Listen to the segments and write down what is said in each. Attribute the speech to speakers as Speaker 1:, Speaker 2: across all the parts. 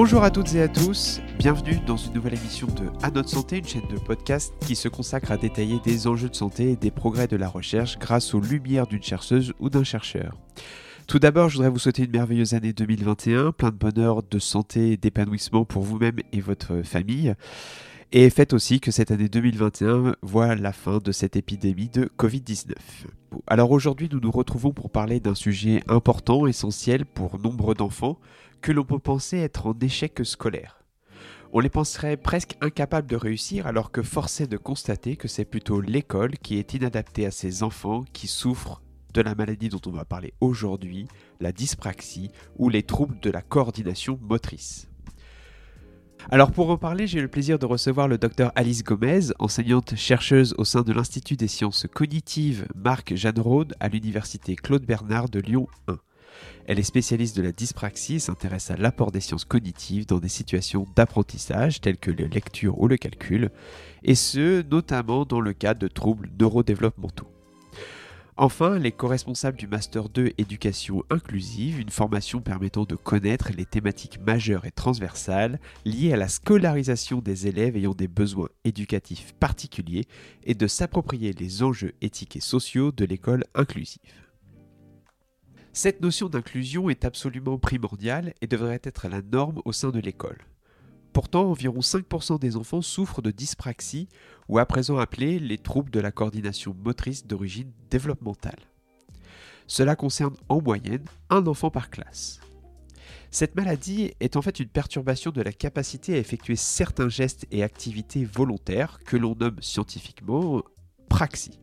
Speaker 1: Bonjour à toutes et à tous, bienvenue dans une nouvelle émission de À notre santé, une chaîne de podcast qui se consacre à détailler des enjeux de santé et des progrès de la recherche grâce aux lumières d'une chercheuse ou d'un chercheur. Tout d'abord, je voudrais vous souhaiter une merveilleuse année 2021, plein de bonheur, de santé et d'épanouissement pour vous-même et votre famille. Et faites aussi que cette année 2021 voit la fin de cette épidémie de Covid-19. Alors aujourd'hui, nous nous retrouvons pour parler d'un sujet important, essentiel pour nombre d'enfants, que l'on peut penser être en échec scolaire. On les penserait presque incapables de réussir alors que force est de constater que c'est plutôt l'école qui est inadaptée à ces enfants qui souffrent de la maladie dont on va parler aujourd'hui, la dyspraxie ou les troubles de la coordination motrice. Alors pour en parler, j'ai le plaisir de recevoir le docteur Alice Gomez, enseignante chercheuse au sein de l'Institut des sciences cognitives Marc Jeanne à l'université Claude Bernard de Lyon 1. Elle est spécialiste de la dyspraxie et s'intéresse à l'apport des sciences cognitives dans des situations d'apprentissage telles que la lecture ou le calcul, et ce notamment dans le cas de troubles neurodéveloppementaux. Enfin, elle est co-responsable du Master 2 Éducation inclusive, une formation permettant de connaître les thématiques majeures et transversales liées à la scolarisation des élèves ayant des besoins éducatifs particuliers et de s'approprier les enjeux éthiques et sociaux de l'école inclusive. Cette notion d'inclusion est absolument primordiale et devrait être la norme au sein de l'école. Pourtant, environ 5% des enfants souffrent de dyspraxie, ou à présent appelés les troubles de la coordination motrice d'origine développementale. Cela concerne en moyenne un enfant par classe. Cette maladie est en fait une perturbation de la capacité à effectuer certains gestes et activités volontaires que l'on nomme scientifiquement praxie.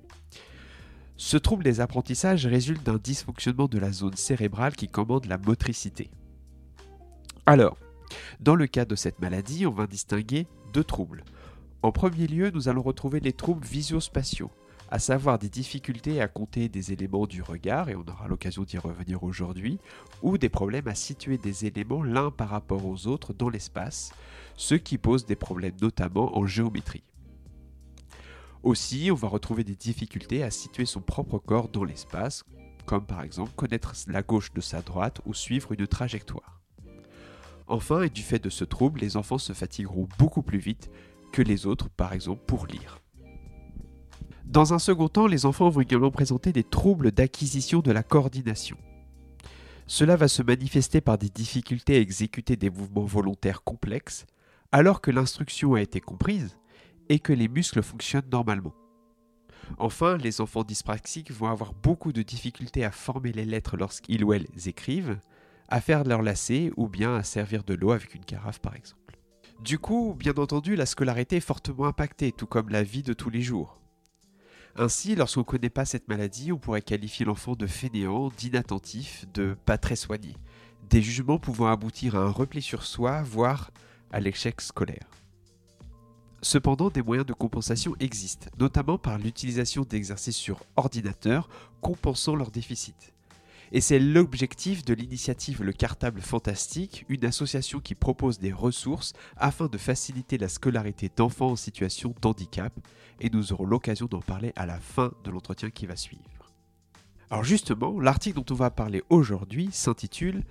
Speaker 1: Ce trouble des apprentissages résulte d'un dysfonctionnement de la zone cérébrale qui commande la motricité. Alors, dans le cas de cette maladie, on va distinguer deux troubles. En premier lieu, nous allons retrouver les troubles visio-spatiaux, à savoir des difficultés à compter des éléments du regard, et on aura l'occasion d'y revenir aujourd'hui, ou des problèmes à situer des éléments l'un par rapport aux autres dans l'espace, ce qui pose des problèmes notamment en géométrie. Aussi, on va retrouver des difficultés à situer son propre corps dans l'espace, comme par exemple connaître la gauche de sa droite ou suivre une trajectoire. Enfin, et du fait de ce trouble, les enfants se fatigueront beaucoup plus vite que les autres, par exemple pour lire. Dans un second temps, les enfants vont également présenter des troubles d'acquisition de la coordination. Cela va se manifester par des difficultés à exécuter des mouvements volontaires complexes, alors que l'instruction a été comprise et que les muscles fonctionnent normalement. Enfin, les enfants dyspraxiques vont avoir beaucoup de difficultés à former les lettres lorsqu'ils ou elles écrivent, à faire leur lacets ou bien à servir de l'eau avec une carafe par exemple. Du coup, bien entendu, la scolarité est fortement impactée, tout comme la vie de tous les jours. Ainsi, lorsqu'on ne connaît pas cette maladie, on pourrait qualifier l'enfant de fainéant, d'inattentif, de pas très soigné, des jugements pouvant aboutir à un repli sur soi, voire à l'échec scolaire. Cependant, des moyens de compensation existent, notamment par l'utilisation d'exercices sur ordinateur compensant leur déficit. Et c'est l'objectif de l'initiative Le Cartable Fantastique, une association qui propose des ressources afin de faciliter la scolarité d'enfants en situation d'handicap, et nous aurons l'occasion d'en parler à la fin de l'entretien qui va suivre. Alors justement, l'article dont on va parler aujourd'hui s'intitule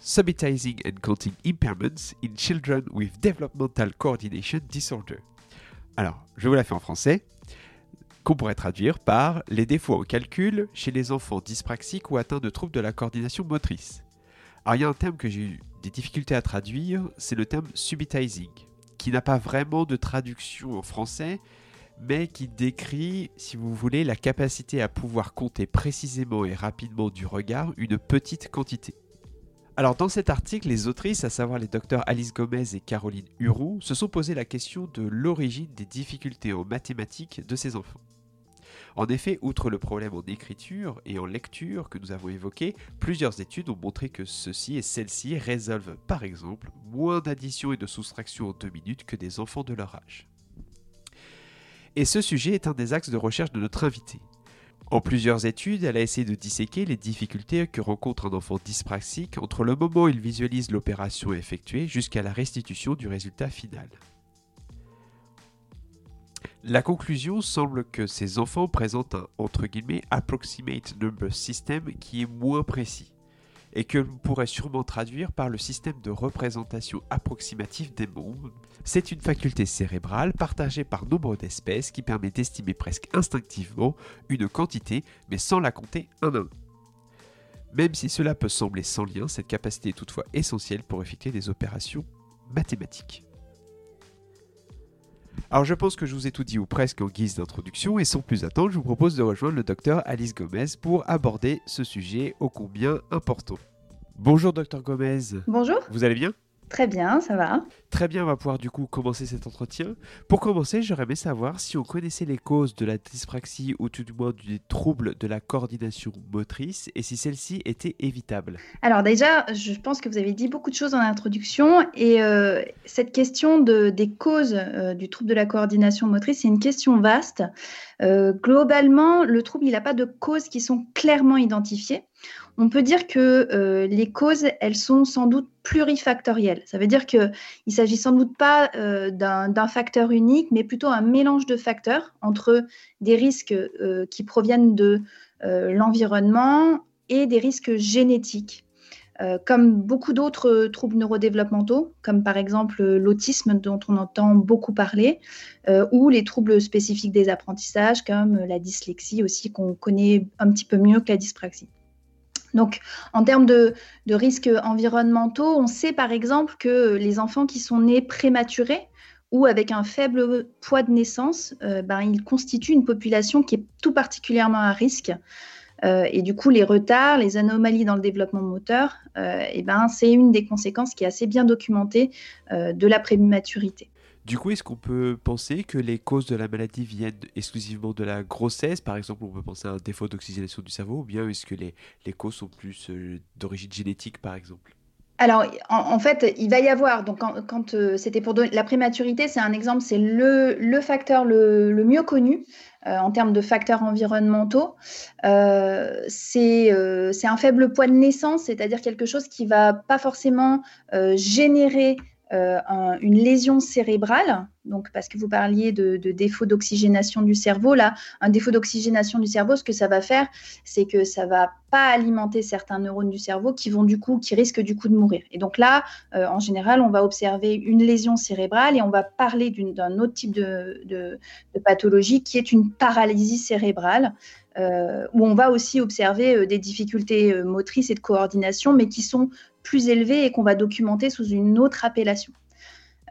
Speaker 1: Subitizing and Counting Impairments in Children with Developmental Coordination Disorder. Alors, je vous la fais en français qu'on pourrait traduire par les défauts en calcul chez les enfants dyspraxiques ou atteints de troubles de la coordination motrice. Alors il y a un terme que j'ai eu des difficultés à traduire, c'est le terme subitizing, qui n'a pas vraiment de traduction en français, mais qui décrit, si vous voulez, la capacité à pouvoir compter précisément et rapidement du regard une petite quantité. Alors dans cet article, les autrices, à savoir les docteurs Alice Gomez et Caroline Huron, se sont posé la question de l'origine des difficultés en mathématiques de ces enfants. En effet, outre le problème en écriture et en lecture que nous avons évoqué, plusieurs études ont montré que ceux-ci et celles-ci résolvent par exemple moins d'addition et de soustraction en deux minutes que des enfants de leur âge. Et ce sujet est un des axes de recherche de notre invité. En plusieurs études, elle a essayé de disséquer les difficultés que rencontre un enfant dyspraxique entre le moment où il visualise l'opération effectuée jusqu'à la restitution du résultat final. La conclusion semble que ces enfants présentent un entre guillemets approximate number system qui est moins précis et que l'on pourrait sûrement traduire par le système de représentation approximative des mondes. C'est une faculté cérébrale partagée par nombre d'espèces qui permet d'estimer presque instinctivement une quantité mais sans la compter un à un. Même si cela peut sembler sans lien, cette capacité est toutefois essentielle pour effectuer des opérations mathématiques. Alors je pense que je vous ai tout dit ou presque en guise d'introduction et sans plus attendre, je vous propose de rejoindre le docteur Alice Gomez pour aborder ce sujet ô combien important. Bonjour docteur Gomez.
Speaker 2: Bonjour.
Speaker 1: Vous allez bien?
Speaker 2: Très bien, ça va.
Speaker 1: Très bien, on va pouvoir du coup commencer cet entretien. Pour commencer, j'aurais aimé savoir si on connaissait les causes de la dyspraxie ou tout du moins des troubles de la coordination motrice et si celle-ci était évitable.
Speaker 2: Alors déjà, je pense que vous avez dit beaucoup de choses en introduction et euh, cette question de, des causes euh, du trouble de la coordination motrice, c'est une question vaste. Euh, globalement, le trouble, il n'a pas de causes qui sont clairement identifiées on peut dire que euh, les causes, elles sont sans doute plurifactorielles. Ça veut dire qu'il ne s'agit sans doute pas euh, d'un facteur unique, mais plutôt un mélange de facteurs entre des risques euh, qui proviennent de l'environnement et des risques génétiques. comme beaucoup d'autres troubles neurodéveloppementaux, comme par exemple l'autisme dont on entend beaucoup parler, ou les troubles spécifiques des apprentissages, comme la dyslexie aussi, qu'on connaît un petit peu mieux que la dyspraxie. Donc, en termes de, risques environnementaux, on sait par exemple que les enfants qui sont nés prématurés ou avec un faible poids de naissance, euh, ben, ils constituent une population qui est tout particulièrement à risque. Euh, et du coup, les retards, les anomalies dans le développement moteur, euh, ben, c'est une des conséquences qui est assez bien documentée de la prématurité.
Speaker 1: Du coup, est-ce qu'on peut penser que les causes de la maladie viennent exclusivement de la grossesse? Par exemple, on peut penser à un défaut d'oxygénation du cerveau, ou bien est-ce que les, les causes sont plus euh, d'origine génétique, par exemple?
Speaker 2: Alors, en, fait, il va y avoir, donc quand, euh, c'était pour la prématurité, c'est un exemple, c'est le, le, facteur le, le mieux connu euh, en termes de facteurs environnementaux. c'est un faible poids de naissance, c'est-à-dire quelque chose qui va pas forcément générer euh, une lésion cérébrale, donc parce que vous parliez de, défaut d'oxygénation du cerveau, là, un défaut d'oxygénation du cerveau, ce que ça va faire, c'est que ça va pas alimenter certains neurones du cerveau qui vont du coup, qui risquent du coup de mourir. Et donc là, euh, en général, on va observer une lésion cérébrale et on va parler d'un autre type de, pathologie qui est une paralysie cérébrale. Euh, où on va aussi observer des difficultés motrices et de coordination, mais qui sont plus élevé et qu'on va documenter sous une autre appellation.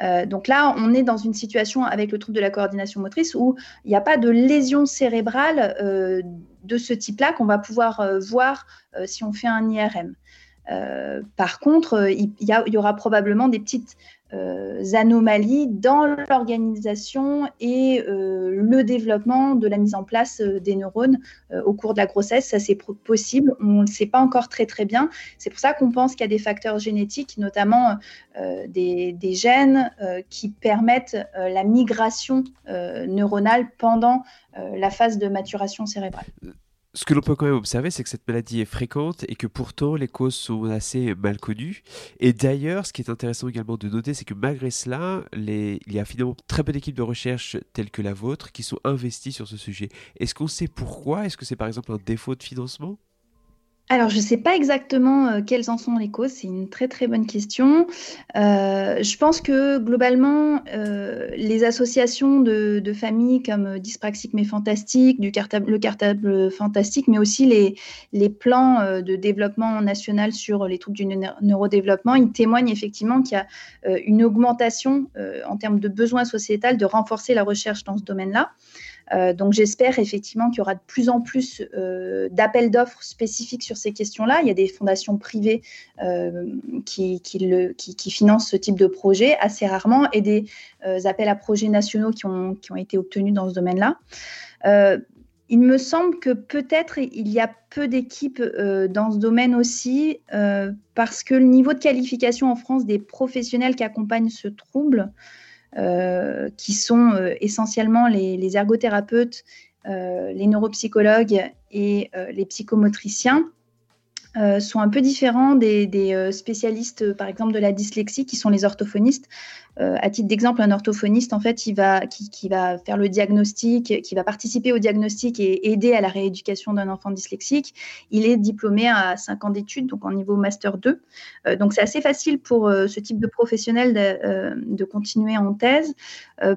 Speaker 2: Euh, donc là, on est dans une situation avec le trouble de la coordination motrice où il n'y a pas de lésion cérébrale euh, de ce type-là qu'on va pouvoir euh, voir si on fait un IRM. par contre, il y, aura probablement des petites anomalies dans l'organisation et euh, le développement de la mise en place euh, des neurones au cours de la grossesse. Ça, c'est possible. On ne le sait pas encore très, très bien. C'est pour ça qu'on pense qu'il y a des facteurs génétiques, notamment des, des, gènes qui permettent la migration neuronale pendant la phase de maturation cérébrale
Speaker 1: ce que l'on peut quand même observer, c'est que cette maladie est fréquente et que pourtant les causes sont assez mal connues. Et d'ailleurs, ce qui est intéressant également de noter, c'est que malgré cela, il y a finalement très peu d'équipes de recherche telles que la vôtre qui sont investies sur ce sujet. Est-ce qu'on sait pourquoi? Est-ce que c'est par exemple un défaut de financement?
Speaker 2: Alors, je ne sais pas exactement euh, quelles en sont les causes, c'est une très très bonne question. Euh, je pense que globalement, euh, les associations de, familles comme Dyspraxique mais Fantastique, le cartable fantastique, mais aussi les, les plans de développement national sur les troubles du neurodéveloppement, ils témoignent effectivement qu'il y a une augmentation en termes de besoins sociétal de renforcer la recherche dans ce domaine-là. Euh, donc j'espère effectivement qu'il y aura de plus en plus euh, d'appels d'offres spécifiques sur ces questions-là. Il y a des fondations privées euh, qui, financent ce type de projet assez rarement et des appels à projets nationaux qui ont, ont été obtenus dans ce domaine-là. il me semble que peut-être il y a peu d'équipes dans ce domaine aussi parce que le niveau de qualification en France des professionnels qui accompagnent ce trouble qui sont euh, essentiellement les, ergothérapeutes, euh, les neuropsychologues et les psychomotriciens, euh, sont un peu différents des, euh, spécialistes, par exemple, de la dyslexie, qui sont les orthophonistes. Euh, à titre d'exemple, un orthophoniste, en fait, il va, qui, va faire le diagnostic, qui va participer au diagnostic et aider à la rééducation d'un enfant dyslexique. Il est diplômé à 5 ans d'études, donc en niveau master 2. donc, c'est assez facile pour ce type de professionnel de, continuer en thèse.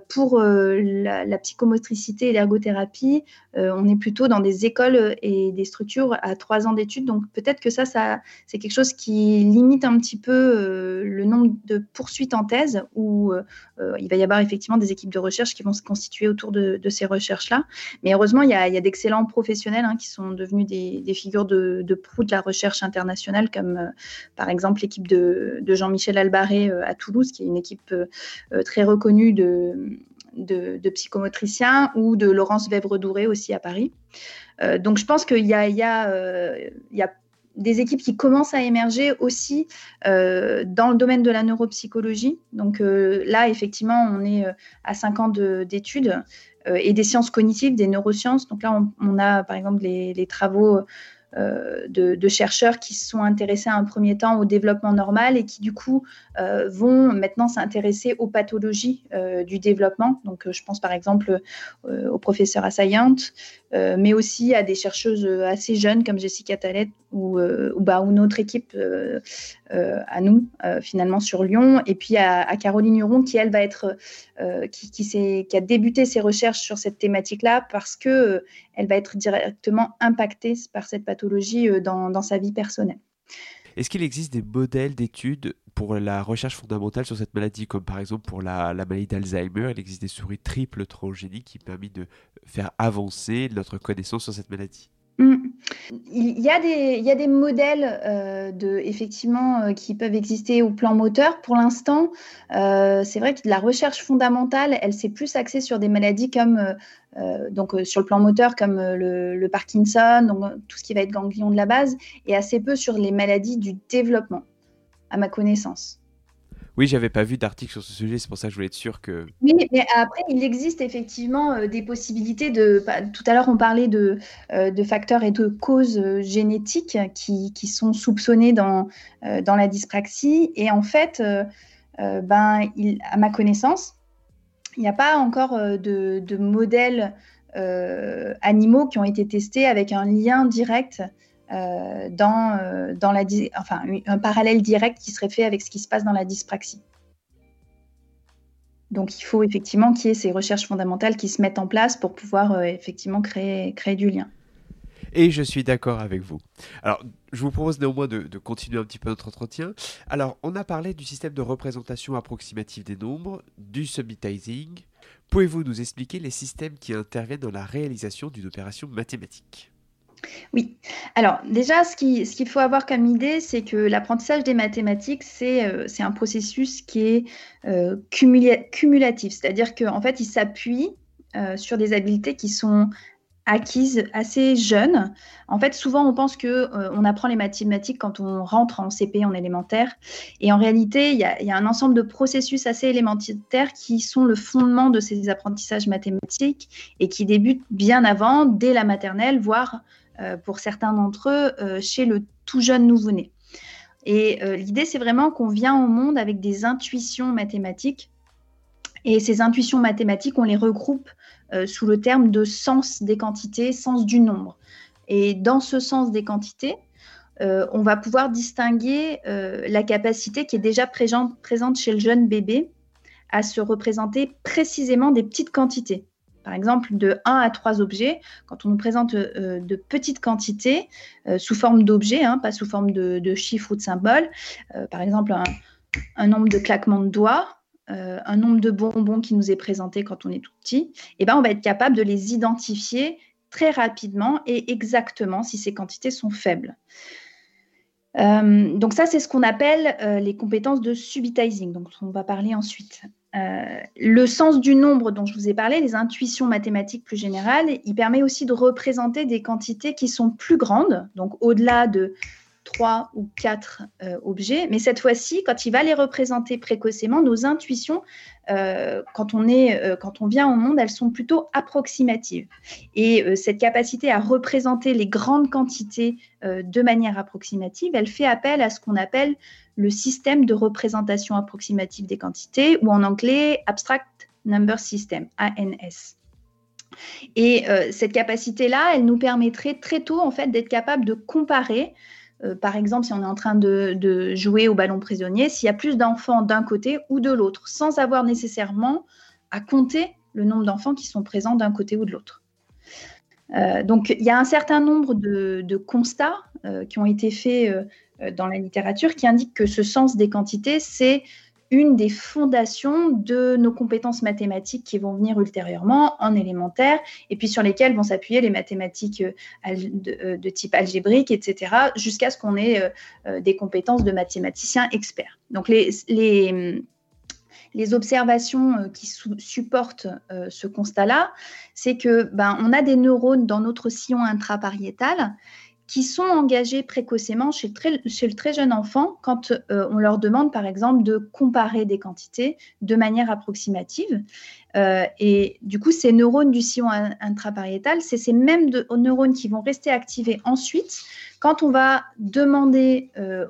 Speaker 2: pour la, la, psychomotricité et l'ergothérapie, on est plutôt dans des écoles et des structures à 3 ans d'études. Donc, peut-être que ça, ça c'est quelque chose qui limite un petit peu euh, le nombre de poursuites en thèse, où euh, euh, il va y avoir effectivement des équipes de recherche qui vont se constituer autour de, ces recherches-là. Mais heureusement, il y a, d'excellents professionnels hein, qui sont devenus des, figures de, proue de la recherche internationale, comme par exemple l'équipe de, Jean-Michel Albaré à Toulouse, qui est une équipe très reconnue de, psychomotriciens, ou de Laurence Vèvre-Douré aussi à Paris. donc je pense qu'il il y a des équipes qui commencent à émerger aussi euh, dans le domaine de la neuropsychologie. Donc euh, là, effectivement, on est euh, à 5 ans d'études et des sciences cognitives, des neurosciences. Donc là, on, a par exemple les travaux euh, de, chercheurs qui se sont intéressés à un premier temps au développement normal et qui du coup euh, vont maintenant s'intéresser aux pathologies euh, du développement. Donc je pense par exemple au professeur Assayant, mais aussi à des chercheuses assez jeunes comme Jessica Talet ou, ou, bah, ou notre équipe à nous finalement sur Lyon, et puis à, Caroline Huron qui elle va être qui, qui, qui, a débuté ses recherches sur cette thématique-là parce que elle va être directement impactée par cette pathologie euh, dans, sa vie personnelle.
Speaker 1: Est-ce qu'il existe des modèles d'études pour la recherche fondamentale sur cette maladie, comme par exemple pour la, maladie d'Alzheimer? Il existe des souris triples transgéniques qui permettent de faire avancer notre connaissance sur cette maladie.
Speaker 2: Il, y a des, modèles euh, effectivement, euh, qui peuvent exister au plan moteur. Pour l'instant, c'est vrai que la recherche fondamentale, elle s'est plus axée sur des maladies comme euh, donc euh, sur le plan moteur comme euh, le, Parkinson, donc tout ce qui va être ganglion de la base, et assez peu sur les maladies du développement, à ma connaissance.
Speaker 1: Oui, j'avais pas vu d'article sur ce sujet, c'est pour ça que je voulais être sûr que.
Speaker 2: Oui, mais après, il existe effectivement des possibilités de. Bah, tout à l'heure, on parlait de, de, facteurs et de causes génétiques qui, qui sont soupçonnés dans, dans la dyspraxie. Et en fait, ben, à ma connaissance, il n'y a pas encore euh, de, modèles euh, animaux qui ont été testés avec un lien direct euh, dans, dans la, enfin, un parallèle direct qui serait fait avec ce qui se passe dans la dyspraxie. Donc il faut effectivement qu'il y ait ces recherches fondamentales qui se mettent en place pour pouvoir effectivement créer, créer du lien.
Speaker 1: Et je suis d'accord avec vous. Alors, je vous propose néanmoins de, continuer un petit peu notre entretien. Alors, on a parlé du système de représentation approximative des nombres, du summitizing. Pouvez-vous nous expliquer les systèmes qui interviennent dans la réalisation d'une opération mathématique?
Speaker 2: Oui. Alors déjà, ce qu'il faut avoir comme idée, c'est que l'apprentissage des mathématiques, c'est euh, un processus qui est euh, cumulatif, c'est-à-dire qu'en fait, il s'appuie euh, sur des habiletés qui sont acquise assez jeune. En fait, souvent, on pense que on apprend les mathématiques quand on rentre en CP, en élémentaire. Et en réalité, il y, a, un ensemble de processus assez élémentaires qui sont le fondement de ces apprentissages mathématiques et qui débutent bien avant, dès la maternelle, voire pour certains d'entre eux, euh, chez le tout jeune nouveau-né. Et l'idée, c'est vraiment qu'on vient au monde avec des intuitions mathématiques. Et ces intuitions mathématiques, on les regroupe euh, sous le terme de sens des quantités, sens du nombre. Et dans ce sens des quantités, euh, on va pouvoir distinguer euh, la capacité qui est déjà présente chez le jeune bébé à se représenter précisément des petites quantités. Par exemple, de 1 à 3 objets, quand on nous présente de petites quantités sous forme d'objets, hein, pas sous forme de, chiffres ou de symboles, par exemple un, nombre de claquements de doigts, euh, un nombre de bonbons qui nous est présenté quand on est tout petit, et eh ben on va être capable de les identifier très rapidement et exactement si ces quantités sont faibles. Euh, donc ça, c'est ce qu'on appelle euh, les compétences de subitizing, donc on va parler ensuite. Le sens du nombre dont je vous ai parlé, les intuitions mathématiques plus générales, il permet aussi de représenter des quantités qui sont plus grandes, donc au-delà de trois ou quatre euh, objets, mais cette fois-ci, quand il va les représenter précocement, nos intuitions, euh, quand, on est, euh, quand on vient au monde, elles sont plutôt approximatives. Et cette capacité à représenter les grandes quantités de manière approximative, elle fait appel à ce qu'on appelle le système de représentation approximative des quantités, ou en anglais Abstract Number System, ANS. Et cette capacité-là, elle nous permettrait très tôt en fait d'être capable de comparer euh, par exemple, si on est en train de, jouer au ballon prisonnier, s'il y a plus d'enfants d'un côté ou de l'autre, sans avoir nécessairement à compter le nombre d'enfants qui sont présents d'un côté ou de l'autre. Euh, donc, il y a un certain nombre de, constats euh, qui ont été faits dans la littérature qui indiquent que ce sens des quantités, c'est une des fondations de nos compétences mathématiques qui vont venir ultérieurement en élémentaire et puis sur lesquelles vont s'appuyer les mathématiques euh, euh, de, type algébrique, etc., jusqu'à ce qu'on ait euh, des compétences de mathématiciens experts. Donc les, les, observations qui supportent ce constat-là, c'est que ben, on a des neurones dans notre sillon intrapariétal qui sont engagés précocement chez le très, jeune enfant quand euh, on leur demande, par exemple, de comparer des quantités de manière approximative. Euh, et du coup, ces neurones du sillon intrapariétal, c'est ces mêmes neurones qui vont rester activés ensuite quand on va demander euh,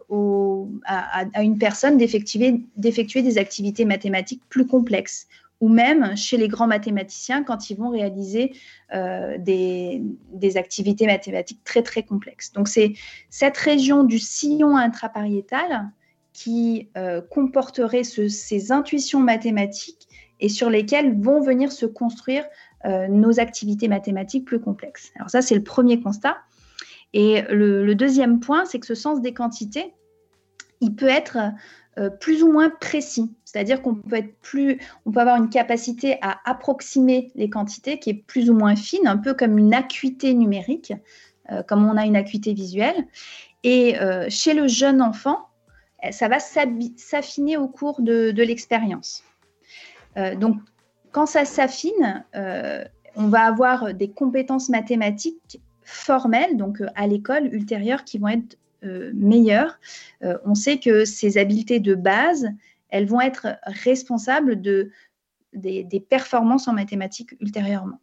Speaker 2: à, une personne d'effectuer des activités mathématiques plus complexes ou même chez les grands mathématiciens quand ils vont réaliser euh, des, activités mathématiques très très complexes. Donc c'est cette région du sillon intrapariétal qui euh, comporterait ces intuitions mathématiques et sur lesquelles vont venir se construire euh, nos activités mathématiques plus complexes. Alors ça c'est le premier constat. Et le deuxième point, c'est que ce sens des quantités, il peut être euh, plus ou moins précis. C'est-à-dire qu'on peut être plus, on peut avoir une capacité à approximer les quantités qui est plus ou moins fine, un peu comme une acuité numérique, euh, comme on a une acuité visuelle. Et euh, chez le jeune enfant, ça va s'affiner au cours de l'expérience. donc, quand ça s'affine, on va avoir des compétences mathématiques formelles, donc à l'école ultérieure, qui vont être euh, meilleures, euh, on sait que ces habiletés de base, elles vont être responsables de, des, performances en mathématiques ultérieurement.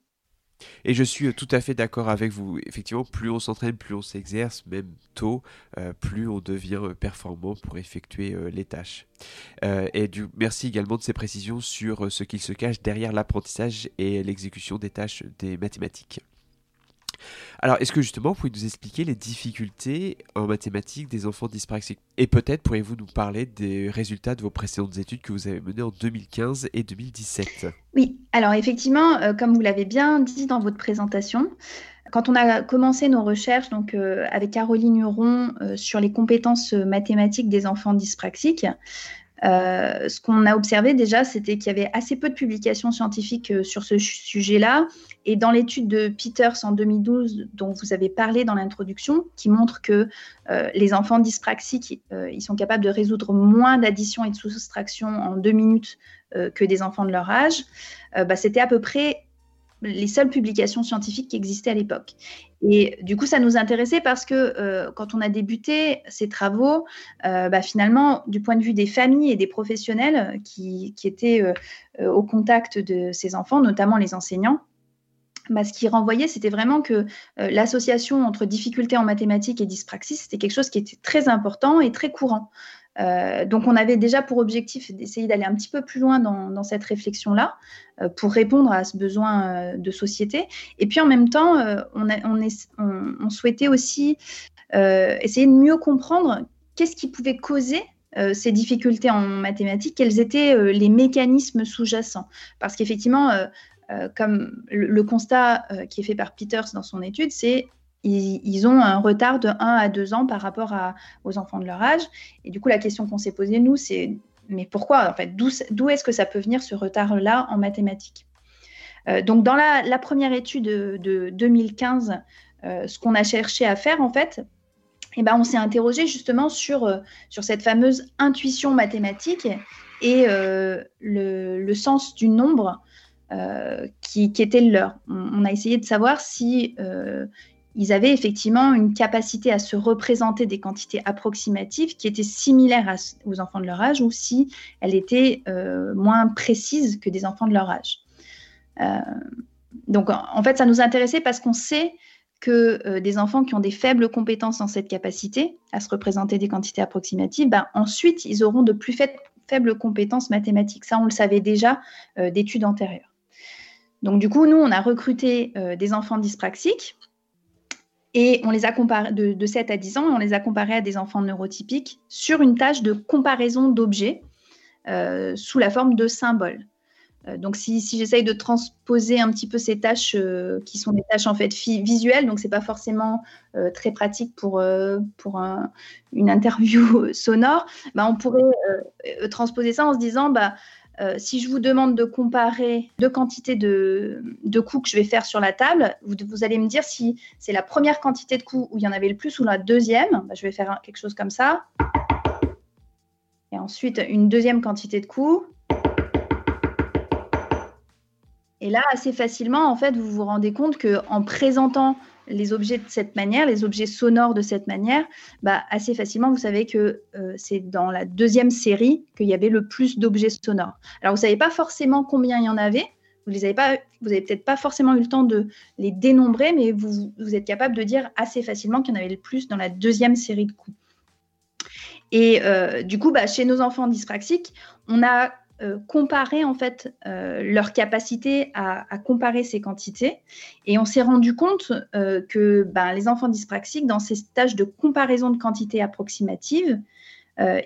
Speaker 1: Et je suis tout à fait d'accord avec vous. Effectivement, plus on s'entraîne, plus on s'exerce, même tôt, euh, plus on devient performant pour effectuer les tâches. et du, merci également de ces précisions sur ce qu'il se cache derrière l'apprentissage et l'exécution des tâches des mathématiques. Alors, est-ce que justement, vous pouvez nous expliquer les difficultés en mathématiques des enfants dyspraxiques? Et peut-être pourriez-vous nous parler des résultats de vos précédentes études que vous avez menées en 2015 et 2017
Speaker 2: Oui, alors effectivement, euh, comme vous l'avez bien dit dans votre présentation, quand on a commencé nos recherches donc, euh, avec Caroline Huron euh, sur les compétences mathématiques des enfants dyspraxiques, ce qu'on a observé déjà, c'était qu'il y avait assez peu de publications scientifiques sur ce sujet-là. Et dans l'étude de Peters en 2012, dont vous avez parlé dans l'introduction, qui montre que euh, les enfants dyspraxiques, ils sont capables de résoudre moins d'addition et de soustraction en deux minutes que des enfants de leur âge, bah, c'était à peu près les seules publications scientifiques qui existaient à l'époque. Et du coup, ça nous intéressait parce que euh, quand on a débuté ces travaux, euh, bah, finalement, du point de vue des familles et des professionnels qui, étaient euh, au contact de ces enfants, notamment les enseignants, bah, ce qui renvoyait, c'était vraiment que l'association entre difficultés en mathématiques et dyspraxie, c'était quelque chose qui était très important et très courant. Euh, donc, on avait déjà pour objectif d'essayer d'aller un petit peu plus loin dans, cette réflexion-là euh, pour répondre à ce besoin euh, de société. Et puis, en même temps, on, souhaitait aussi essayer de mieux comprendre qu'est-ce qui pouvait causer ces difficultés en mathématiques, quels étaient les mécanismes sous-jacents. Parce qu'effectivement, comme le, constat qui est fait par Peters dans son étude, c'est ils, ont un retard de 1 à 2 ans par rapport aux enfants de leur âge. Et du coup, la question qu'on s'est posée, nous, c'est mais pourquoi En fait, d'où est-ce que ça peut venir ce retard-là en mathématiques? Euh, Donc, dans la, première étude de, 2015, euh, ce qu'on a cherché à faire, en fait, eh ben, on s'est interrogé justement sur, euh, sur cette fameuse intuition mathématique et le, sens du nombre qui, était le leur. On, a essayé de savoir si ils avaient effectivement une capacité à se représenter des quantités approximatives qui étaient similaires aux enfants de leur âge ou si elles étaient euh, moins précises que des enfants de leur âge. Euh, donc en fait, ça nous intéressait parce qu'on sait que euh, des enfants qui ont des faibles compétences dans cette capacité à se représenter des quantités approximatives, ben, ensuite, ils auront de plus faibles compétences mathématiques. Ça, on le savait déjà d'études antérieures. Donc du coup, nous, on a recruté des enfants dyspraxiques et on les a comparés de, 7 à 10 ans, on les a comparés à des enfants neurotypiques sur une tâche de comparaison d'objets euh, sous la forme de symboles. Euh, donc, si, j'essaye de transposer un petit peu ces tâches euh, qui sont des tâches en fait visuelles, donc c'est pas forcément très pratique pour, pour une interview sonore, bah, on pourrait transposer ça en se disant bah, euh, si je vous demande de comparer deux quantités de, coups que je vais faire sur la table, vous, allez me dire si c'est la première quantité de coups où il y en avait le plus ou la deuxième. Bah, je vais faire quelque chose comme ça. Et ensuite, une deuxième quantité de coups. Et là, assez facilement, en fait, vous vous rendez compte qu'en présentant les objets de cette manière, les objets sonores de cette manière, bah, assez facilement, vous savez que euh, c'est dans la deuxième série qu'il y avait le plus d'objets sonores. Alors, vous ne savez pas forcément combien il y en avait. Vous n'avez pas, vous avez peut-être pas forcément eu le temps de les dénombrer, mais vous, vous êtes capable de dire assez facilement qu'il y en avait le plus dans la deuxième série de coups. Et euh, du coup, bah, chez nos enfants dyspraxiques, on a euh, comparer en fait euh, leur capacité à, comparer ces quantités. Et on s'est rendu compte euh, que ben, les enfants dyspraxiques, dans ces stages de comparaison de quantités approximatives,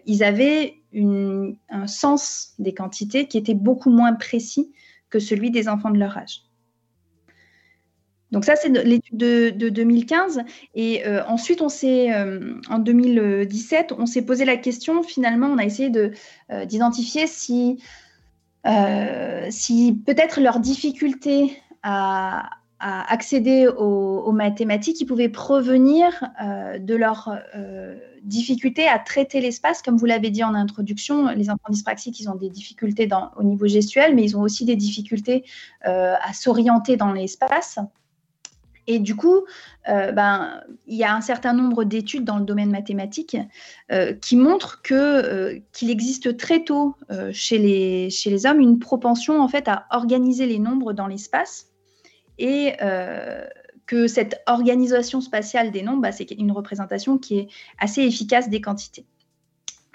Speaker 2: ils avaient un sens des quantités qui était beaucoup moins précis que celui des enfants de leur âge. Donc ça, c'est l'étude de, 2015. Et ensuite, on s'est, en 2017, on s'est posé la question, finalement, on a essayé d'identifier si, peut-être leur difficulté à, accéder aux, mathématiques, qui pouvait provenir de leur difficulté à traiter l'espace. Comme vous l'avez dit en introduction, les enfants dyspraxiques, ils ont des difficultés au niveau gestuel, mais ils ont aussi des difficultés à s'orienter dans l'espace. Et du coup, euh, ben, il y a un certain nombre d'études dans le domaine mathématique euh, qui montrent euh, qu'il existe très tôt chez, les, hommes une propension en fait à organiser les nombres dans l'espace et que cette organisation spatiale des nombres, bah, c'est une représentation qui est assez efficace des quantités.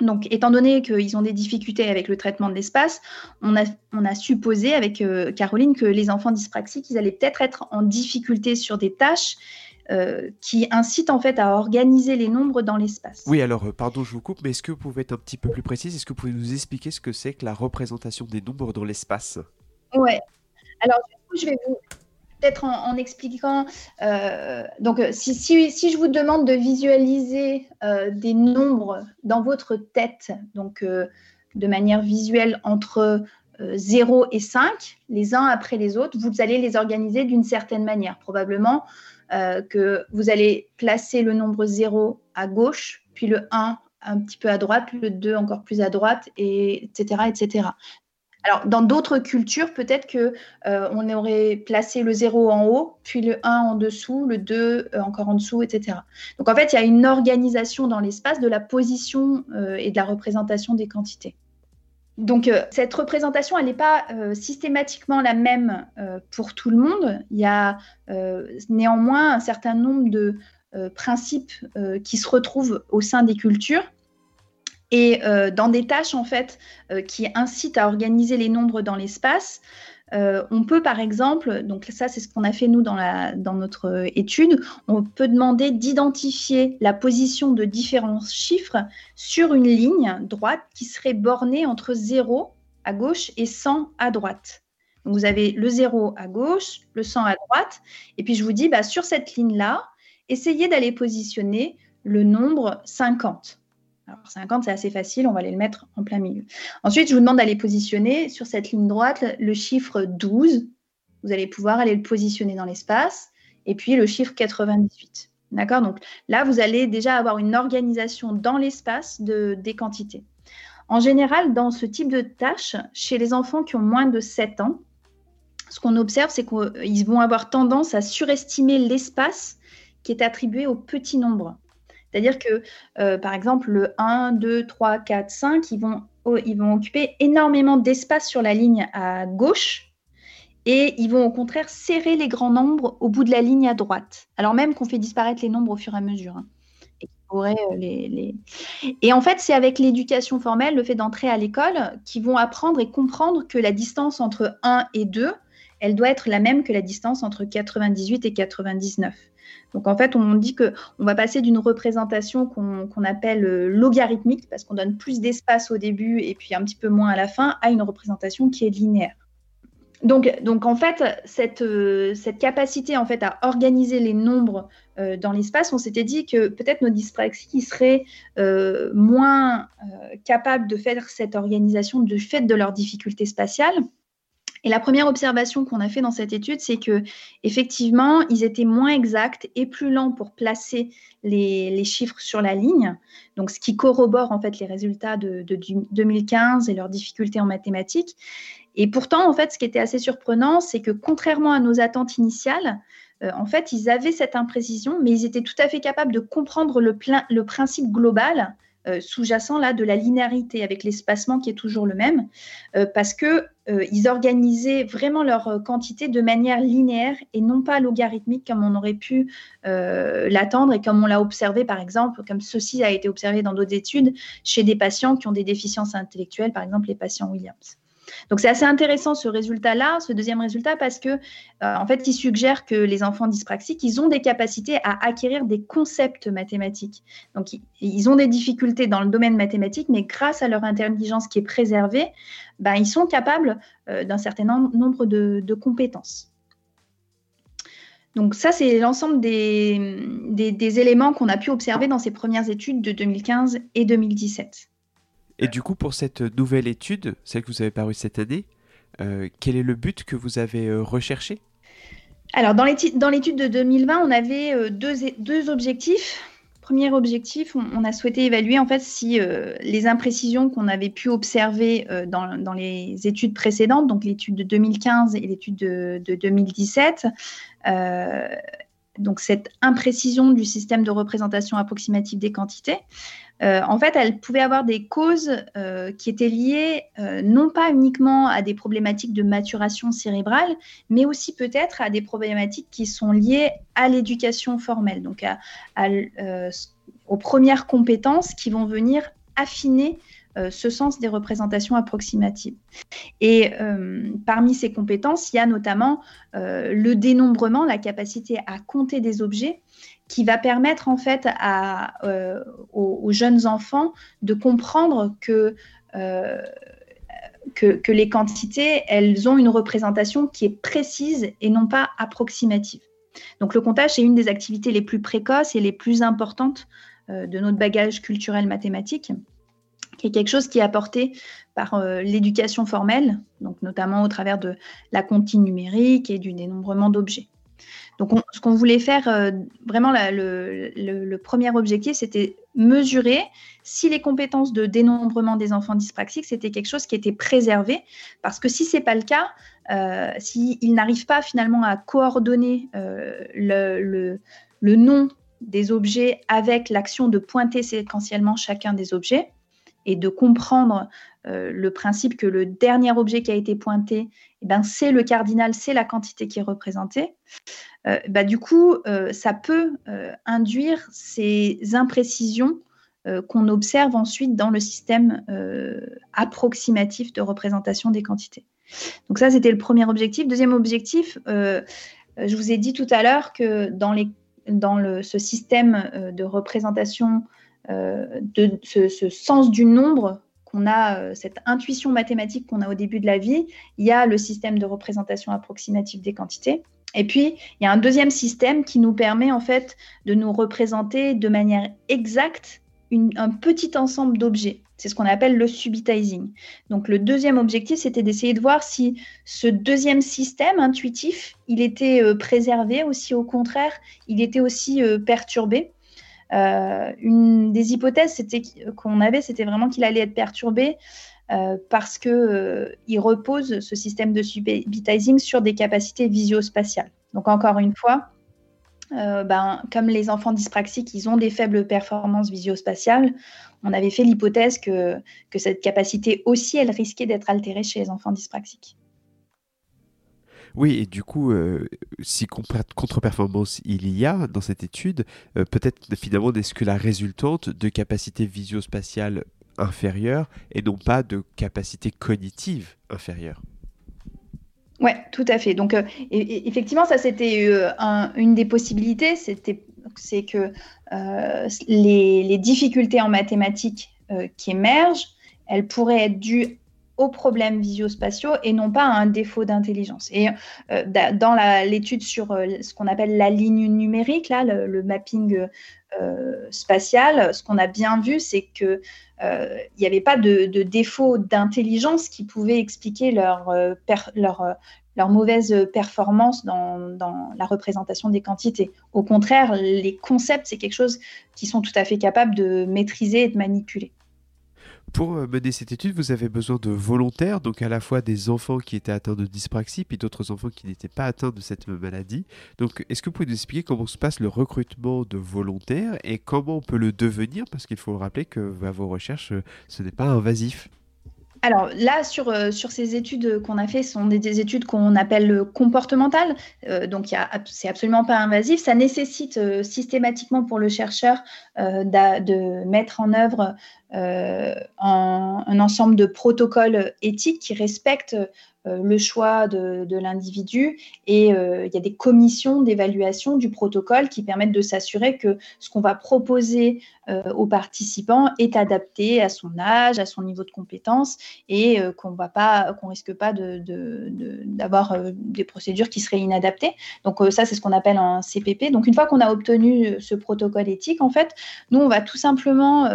Speaker 2: Donc, étant donné qu'ils ont des difficultés avec le traitement de l'espace, on a, supposé avec euh, Caroline que les enfants dyspraxiques, ils allaient peut-être être en difficulté sur des tâches euh, qui incitent en fait à organiser les nombres dans l'espace.
Speaker 1: Oui, alors, euh, pardon, je vous coupe, mais est-ce que vous pouvez être un petit peu plus précise? Est-ce que vous pouvez nous expliquer ce que c'est que la représentation des nombres dans l'espace?
Speaker 2: Ouais. Alors, du coup, je vais vous, peut-être en, expliquant. Euh, donc, euh, si, je vous demande de visualiser euh, des nombres dans votre tête, donc de manière visuelle entre 0 et 5, les uns après les autres, vous allez les organiser d'une certaine manière. Probablement que vous allez placer le nombre 0 à gauche, puis le 1 un petit peu à droite, le 2 encore plus à droite, et, etc., etc. Alors, dans d'autres cultures, peut-être que euh, on aurait placé le 0 en haut, puis le 1 en dessous, le 2 euh, encore en dessous, etc. Donc, en fait, il y a une organisation dans l'espace de la position euh, et de la représentation des quantités. Donc, cette représentation, elle n'est pas systématiquement la même pour tout le monde. Il y a néanmoins un certain nombre de principes qui se retrouvent au sein des cultures et euh, dans des tâches en fait euh, qui incitent à organiser les nombres dans l'espace, euh, on peut par exemple, donc ça c'est ce qu'on a fait nous dans, dans notre étude, on peut demander d'identifier la position de différents chiffres sur une ligne droite qui serait bornée entre 0 à gauche et 100 à droite. Donc vous avez le 0 à gauche, le 100 à droite, et puis je vous dis, bah, sur cette ligne-là, essayez d'aller positionner le nombre 50. Alors 50, c'est assez facile, on va aller le mettre en plein milieu. Ensuite, je vous demande d'aller positionner sur cette ligne droite le chiffre 12. Vous allez pouvoir aller le positionner dans l'espace. Et puis le chiffre 98. D'accord? Donc là, vous allez déjà avoir une organisation dans l'espace de, des quantités. En général, dans ce type de tâche, chez les enfants qui ont moins de 7 ans, ce qu'on observe, c'est qu'ils vont avoir tendance à surestimer l'espace qui est attribué au petit nombre. C'est-à-dire que, euh, par exemple, le 1, 2, 3, 4, 5, ils vont, ils vont occuper énormément d'espace sur la ligne à gauche et ils vont au contraire serrer les grands nombres au bout de la ligne à droite, alors même qu'on fait disparaître les nombres au fur et à mesure. Hein. Et, les, et en fait, c'est avec l'éducation formelle, le fait d'entrer à l'école, qu'ils vont apprendre et comprendre que la distance entre 1 et 2, elle doit être la même que la distance entre 98 et 99. Donc en fait, on dit que on va passer d'une représentation qu'on appelle euh, logarithmique, parce qu'on donne plus d'espace au début et puis un petit peu moins à la fin, à une représentation qui est linéaire. Donc, donc en fait, cette, euh, cette, capacité en fait à organiser les nombres euh, dans l'espace, on s'était dit que peut-être nos dyspraxies seraient moins capables de faire cette organisation du fait de leurs difficultés spatiales. Et la première observation qu'on a fait dans cette étude, c'est que effectivement, ils étaient moins exacts et plus lents pour placer les, chiffres sur la ligne. Donc, ce qui corrobore en fait les résultats de, 2015 et leurs difficultés en mathématiques. Et pourtant, en fait, ce qui était assez surprenant, c'est que contrairement à nos attentes initiales, euh, en fait, ils avaient cette imprécision, mais ils étaient tout à fait capables de comprendre le, le principe global euh, sous-jacent là de la linéarité avec l'espacement qui est toujours le même, euh, parce que euh, ils organisaient vraiment leur quantité de manière linéaire et non pas logarithmique comme on aurait pu l'attendre et comme on l'a observé par exemple, comme ceci a été observé dans d'autres études chez des patients qui ont des déficiences intellectuelles, par exemple les patients Williams. Donc c'est assez intéressant ce résultat-là, ce deuxième résultat, parce que euh, en fait, il suggère que les enfants dyspraxiques, ils ont des capacités à acquérir des concepts mathématiques. Donc ils ont des difficultés dans le domaine mathématique, mais grâce à leur intelligence qui est préservée, ben, ils sont capables euh, d'un certain nombre de, compétences. Donc ça, c'est l'ensemble des, des éléments qu'on a pu observer dans ces premières études de 2015 et 2017.
Speaker 1: Et du coup, pour cette nouvelle étude, celle que vous avez parue cette année, euh, quel est le but que vous avez euh, recherché?
Speaker 2: Alors, dans l'étude de 2020, on avait euh, deux, objectifs. Premier objectif, on, a souhaité évaluer en fait si les imprécisions qu'on avait pu observer dans, les études précédentes, donc l'étude de 2015 et l'étude de, de, 2017, donc cette imprécision du système de représentation approximative des quantités, euh, en fait, elle pouvait avoir des causes euh, qui étaient liées euh, non pas uniquement à des problématiques de maturation cérébrale, mais aussi peut-être à des problématiques qui sont liées à l'éducation formelle, donc aux premières compétences qui vont venir affiner ce sens des représentations approximatives. Et parmi ces compétences, il y a notamment le dénombrement, la capacité à compter des objets, qui va permettre en fait euh, aux, jeunes enfants de comprendre euh, que, que, les quantités, elles ont une représentation qui est précise et non pas approximative. Donc le comptage, c'est une des activités les plus précoces et les plus importantes euh, de notre bagage culturel mathématique, qui est quelque chose qui est apporté par l'éducation formelle, donc notamment au travers de la comptine numérique et du dénombrement d'objets. Donc, ce qu'on voulait faire, euh, vraiment, le, premier objectif, c'était mesurer si les compétences de dénombrement des enfants dyspraxiques, c'était quelque chose qui était préservé. Parce que si ce n'est pas le cas, euh, s'ils n'arrivent pas finalement à coordonner euh, le, le nom des objets avec l'action de pointer séquentiellement chacun des objets, et de comprendre le principe que le dernier objet qui a été pointé, eh ben, c'est le cardinal, c'est la quantité qui est représentée, euh, bah, du coup, euh, ça peut euh, induire ces imprécisions qu'on observe ensuite dans le système approximatif de représentation des quantités. Donc ça, c'était le premier objectif. Deuxième objectif, je vous ai dit tout à l'heure que dans, le, ce système de représentation, de ce, sens du nombre qu'on a, cette intuition mathématique qu'on a au début de la vie, il y a le système de représentation approximative des quantités. Et puis, il y a un deuxième système qui nous permet en fait de nous représenter de manière exacte un petit ensemble d'objets. C'est ce qu'on appelle le subitizing. Donc, le deuxième objectif, c'était d'essayer de voir si ce deuxième système intuitif, il était euh, préservé aussi, au contraire, il était aussi euh, perturbé. Euh, une des hypothèses qu'on avait, c'était vraiment qu'il allait être perturbé euh, parce qu'il euh, repose ce système de subitizing sur des capacités visio-spatiales. Donc encore une fois, ben, comme les enfants dyspraxiques, ils ont des faibles performances visio-spatiales, on avait fait l'hypothèse que, que cette capacité aussi, elle risquait d'être altérée chez les enfants dyspraxiques.
Speaker 1: Oui, et du coup, euh, si contre-performance il y a dans cette étude, euh, peut-être finalement n'est-ce que la résultante de capacités visio-spatiales inférieures et non pas de capacités cognitives inférieures.
Speaker 2: Oui, tout à fait. Donc, euh, effectivement, ça c'était une des possibilités, c'était c'est que les, les, difficultés en mathématiques qui émergent, elles pourraient être dues aux problèmes visio-spatiaux et non pas à un défaut d'intelligence. Et euh, dans l'étude sur euh, ce qu'on appelle la ligne numérique, là, le, mapping euh, spatial, ce qu'on a bien vu, c'est que il n'y avait pas de, défaut d'intelligence qui pouvait expliquer leur mauvaise performance dans, dans, la représentation des quantités. Au contraire, les concepts, c'est quelque chose qu'ils sont tout à fait capables de maîtriser et de manipuler.
Speaker 1: Pour euh, mener cette étude, vous avez besoin de volontaires, donc à la fois des enfants qui étaient atteints de dyspraxie, puis d'autres enfants qui n'étaient pas atteints de cette maladie. Donc, est-ce que vous pouvez nous expliquer comment se passe le recrutement de volontaires et comment on peut le devenir? Parce qu'il faut rappeler que à vos recherches, euh, ce n'est pas invasif.
Speaker 2: Alors là, sur, euh, sur ces études qu'on a fait, ce sont des, études qu'on appelle comportementales. donc, c'est absolument pas invasif. Ça nécessite systématiquement pour le chercheur de mettre en œuvre euh, un, ensemble de protocoles éthiques qui respectent euh, le choix de, l'individu et euh, il y a des commissions d'évaluation du protocole qui permettent de s'assurer que ce qu'on va proposer euh, aux participants est adapté à son âge, à son niveau de compétence et qu'on va pas, qu'on risque pas d'avoir des procédures qui seraient inadaptées. Donc ça, c'est ce qu'on appelle un CPP. Donc une fois qu'on a obtenu ce protocole éthique, en fait, nous on va tout simplement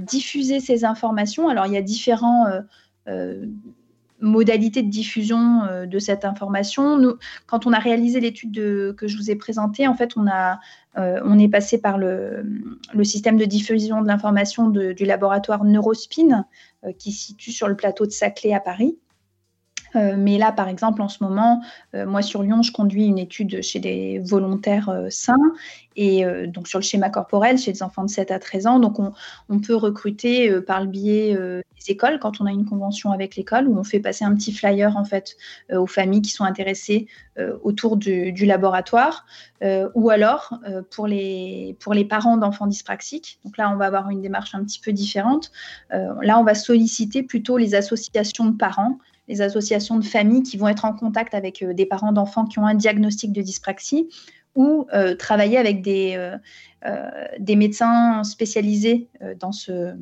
Speaker 2: diffuser ces informations. Alors il y a différents modalité de diffusion euh, de cette information. Quand on a réalisé l'étude que je vous ai présentée, en fait, on, euh, est passé par le, le, système de diffusion de l'information du laboratoire Neurospin, euh, qui se situe sur le plateau de Saclay à Paris. Euh, mais là, par exemple, en ce moment, euh, moi sur Lyon, je conduis une étude chez des volontaires euh, sains et donc sur le schéma corporel chez des enfants de 7 à 13 ans. Donc on, peut recruter par le biais des écoles quand on a une convention avec l'école où on fait passer un petit flyer en fait aux familles qui sont intéressées autour du, laboratoire ou alors pour les parents d'enfants dyspraxiques. Donc là, on va avoir une démarche un petit peu différente. là, on va solliciter plutôt les associations de parents les associations de familles qui vont être en contact avec euh, des parents d'enfants qui ont un diagnostic de dyspraxie ou euh, travailler avec des, euh, des médecins spécialisés dans ce,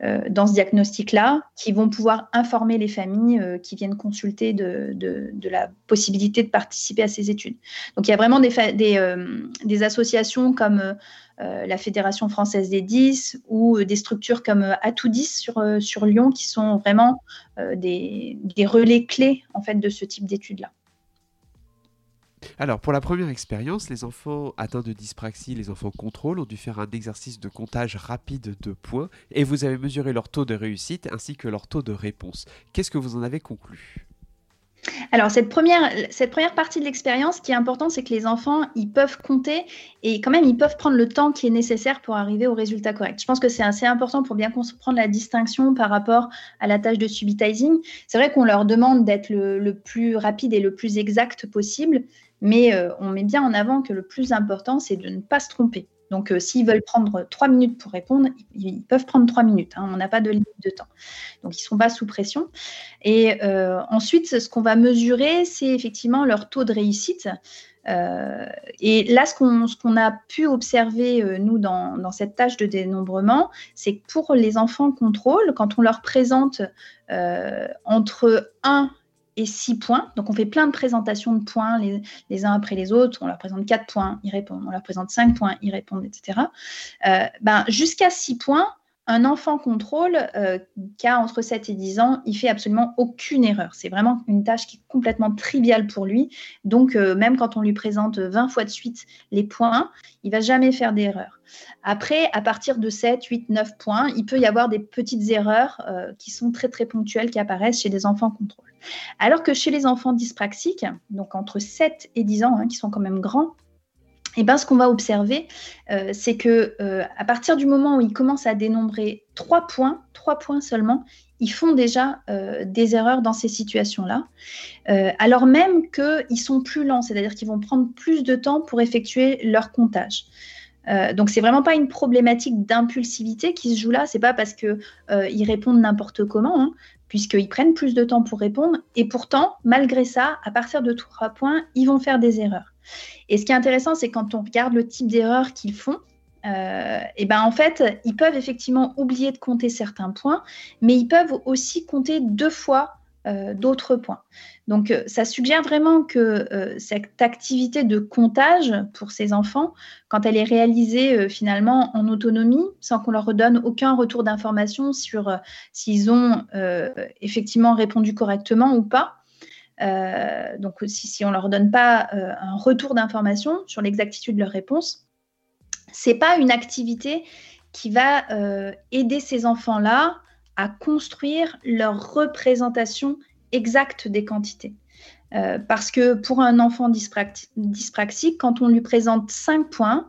Speaker 2: ce diagnostic-là, qui vont pouvoir informer les familles qui viennent consulter de, de, la possibilité de participer à ces études. Donc il y a vraiment des, des, associations comme la Fédération française des 10 ou euh, des structures comme euh, Atout 10 sur, sur Lyon qui sont vraiment des, relais clés en fait de ce type d'études-là.
Speaker 1: Alors, pour la première expérience, les enfants atteints de dyspraxie, les enfants contrôle, ont dû faire un exercice de comptage rapide de points et vous avez mesuré leur taux de réussite ainsi que leur taux de réponse. Qu'est-ce que vous en avez conclu?
Speaker 2: Alors, cette première, cette première partie de l'expérience, qui est importante, c'est que les enfants, ils peuvent compter et quand même, ils peuvent prendre le temps qui est nécessaire pour arriver au résultat correct. Je pense que c'est assez important pour bien comprendre la distinction par rapport à la tâche de subitizing. C'est vrai qu'on leur demande d'être le, plus rapide et le plus exact possible, mais euh, on met bien en avant que le plus important, c'est de ne pas se tromper. Donc, euh, s'ils veulent prendre trois minutes pour répondre, ils, peuvent prendre trois minutes. Hein. on n'a pas de limite de temps. Donc, ils ne sont pas sous pression. Et euh, ensuite, ce qu'on va mesurer, c'est effectivement leur taux de réussite. Euh, et là, ce qu'on a pu observer, nous, dans, cette tâche de dénombrement, c'est que pour les enfants contrôle, quand on leur présente entre 1 et 6 points. Donc, on fait plein de présentations de points les, uns après les autres. On leur présente 4 points, ils répondent. On leur présente 5 points, ils répondent, etc. Euh, ben, Jusqu'à 6 points, un enfant contrôle euh, qui a entre 7 et 10 ans, il fait absolument aucune erreur. C'est vraiment une tâche qui est complètement triviale pour lui. Donc, euh, même quand on lui présente 20 fois de suite les points, il va jamais faire d'erreur. Après, à partir de 7, 8, 9 points, il peut y avoir des petites erreurs qui sont très, très ponctuelles qui apparaissent chez des enfants contrôle. Alors que chez les enfants dyspraxiques, donc entre 7 et 10 ans, hein, qui sont quand même grands, et ben, ce qu'on va observer, euh, c'est que euh, à partir du moment où ils commencent à dénombrer trois points, trois points seulement, ils font déjà euh, des erreurs dans ces situations-là, alors même qu'ils sont plus lents, c'est-à-dire qu'ils vont prendre plus de temps pour effectuer leur comptage. donc c'est vraiment pas une problématique d'impulsivité qui se joue là. C'est pas parce que ils répondent n'importe comment, hein, puisqu'ils prennent plus de temps pour répondre. Et pourtant, malgré ça, à partir de trois points, ils vont faire des erreurs. Et ce qui est intéressant, c'est quand on regarde le type d'erreur qu'ils font, euh, et ben en fait, ils peuvent effectivement oublier de compter certains points, mais ils peuvent aussi compter deux fois euh, d'autres points. Donc, euh, ça suggère vraiment que cette activité de comptage pour ces enfants, quand elle est réalisée finalement en autonomie, sans qu'on leur redonne aucun retour d'information sur s'ils ont effectivement répondu correctement ou pas, euh, donc si, on ne leur donne pas euh, un retour d'information sur l'exactitude de leur réponse, c'est pas une activité qui va euh, aider ces enfants-là à construire leur représentation exacte des quantités. parce que pour un enfant dyspraxique, quand on lui présente 5 points,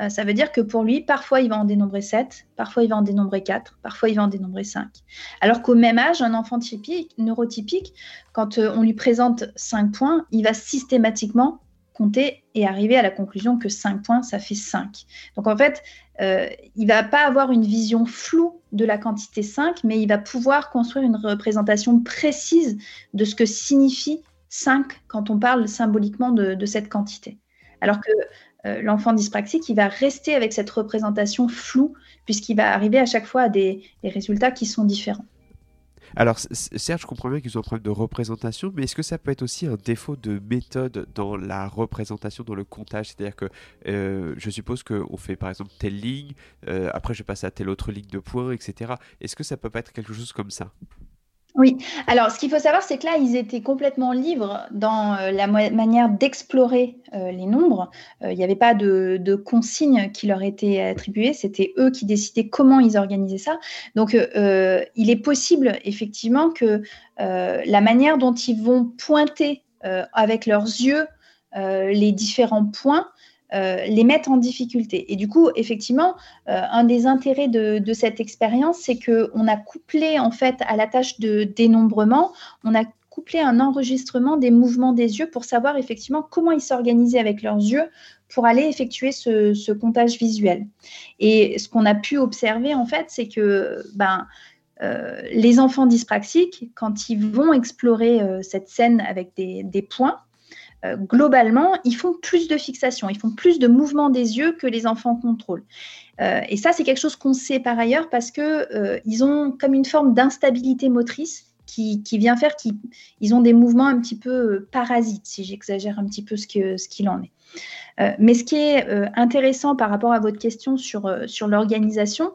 Speaker 2: euh, ça veut dire que pour lui, parfois il va en dénombrer 7, parfois il va en dénombrer 4, parfois il va en dénombrer 5. Alors qu'au même âge, un enfant typique, neurotypique, quand euh, on lui présente 5 points, il va systématiquement compter et arriver à la conclusion que 5 points, ça fait 5. Donc en fait, euh, il ne va pas avoir une vision floue de la quantité 5, mais il va pouvoir construire une représentation précise de ce que signifie 5 quand on parle symboliquement de, de cette quantité. Alors que euh, l'enfant dyspraxique, il va rester avec cette représentation floue, puisqu'il va arriver à chaque fois à des, résultats qui sont différents.
Speaker 1: Alors, certes, je comprends bien qu'ils ont un problème de représentation, mais est-ce que ça peut être aussi un défaut de méthode dans la représentation, dans le comptage? C'est-à-dire que euh, je suppose qu'on fait par exemple telle ligne, euh, après je passe à telle autre ligne de points, etc. Est-ce que ça peut pas être quelque chose comme ça?
Speaker 2: Oui, alors ce qu'il faut savoir, c'est que là, ils étaient complètement libres dans euh, la manière d'explorer euh, les nombres. Euh, il n'y avait pas de, consignes qui leur étaient attribuées, c'était eux qui décidaient comment ils organisaient ça. Donc, il est possible effectivement que la manière dont ils vont pointer avec leurs yeux les différents points euh, les mettre en difficulté. Et du coup, effectivement, euh, un des intérêts de, cette expérience, c'est qu'on a couplé en fait à la tâche de dénombrement, on a couplé un enregistrement des mouvements des yeux pour savoir effectivement comment ils s'organisaient avec leurs yeux pour aller effectuer ce, comptage visuel. Et ce qu'on a pu observer en fait, c'est que ben, euh, les enfants dyspraxiques, quand ils vont explorer cette scène avec des points, euh, globalement, ils font plus de fixation, ils font plus de mouvements des yeux que les enfants contrôlent. Euh, et ça, c'est quelque chose qu'on sait par ailleurs parce qu'ils euh, ont comme une forme d'instabilité motrice qui, vient faire qu'ils ont des mouvements un petit peu parasites, si j'exagère un petit peu ce qu'il ce en est. mais ce qui est intéressant par rapport à votre question sur, sur l'organisation,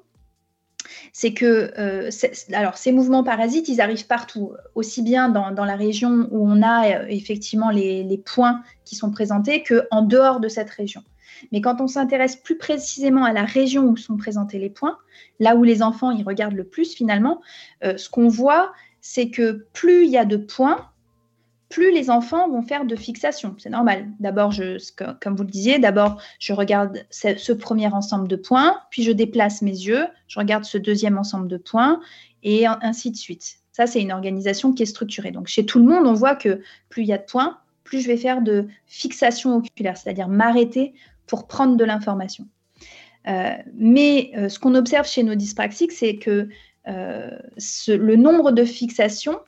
Speaker 2: c'est que euh, ces mouvements parasites, ils arrivent partout, aussi bien dans, la région où on a euh, effectivement les, points qui sont présentés qu'en dehors de cette région. Mais quand on s'intéresse plus précisément à la région où sont présentés les points, là où les enfants ils regardent le plus finalement, euh, ce qu'on voit, c'est que plus il y a de points, plus les enfants vont faire de fixation. C'est normal. D'abord, comme vous le disiez, d'abord, je regarde ce, premier ensemble de points, puis je déplace mes yeux, je regarde ce deuxième ensemble de points, et ainsi de suite. Ça, c'est une organisation qui est structurée. Donc, chez tout le monde, on voit que plus il y a de points, plus je vais faire de fixation oculaire, c'est-à-dire m'arrêter pour prendre de l'information. Euh, mais euh, ce qu'on observe chez nos dyspraxiques, c'est que euh, le nombre de fixations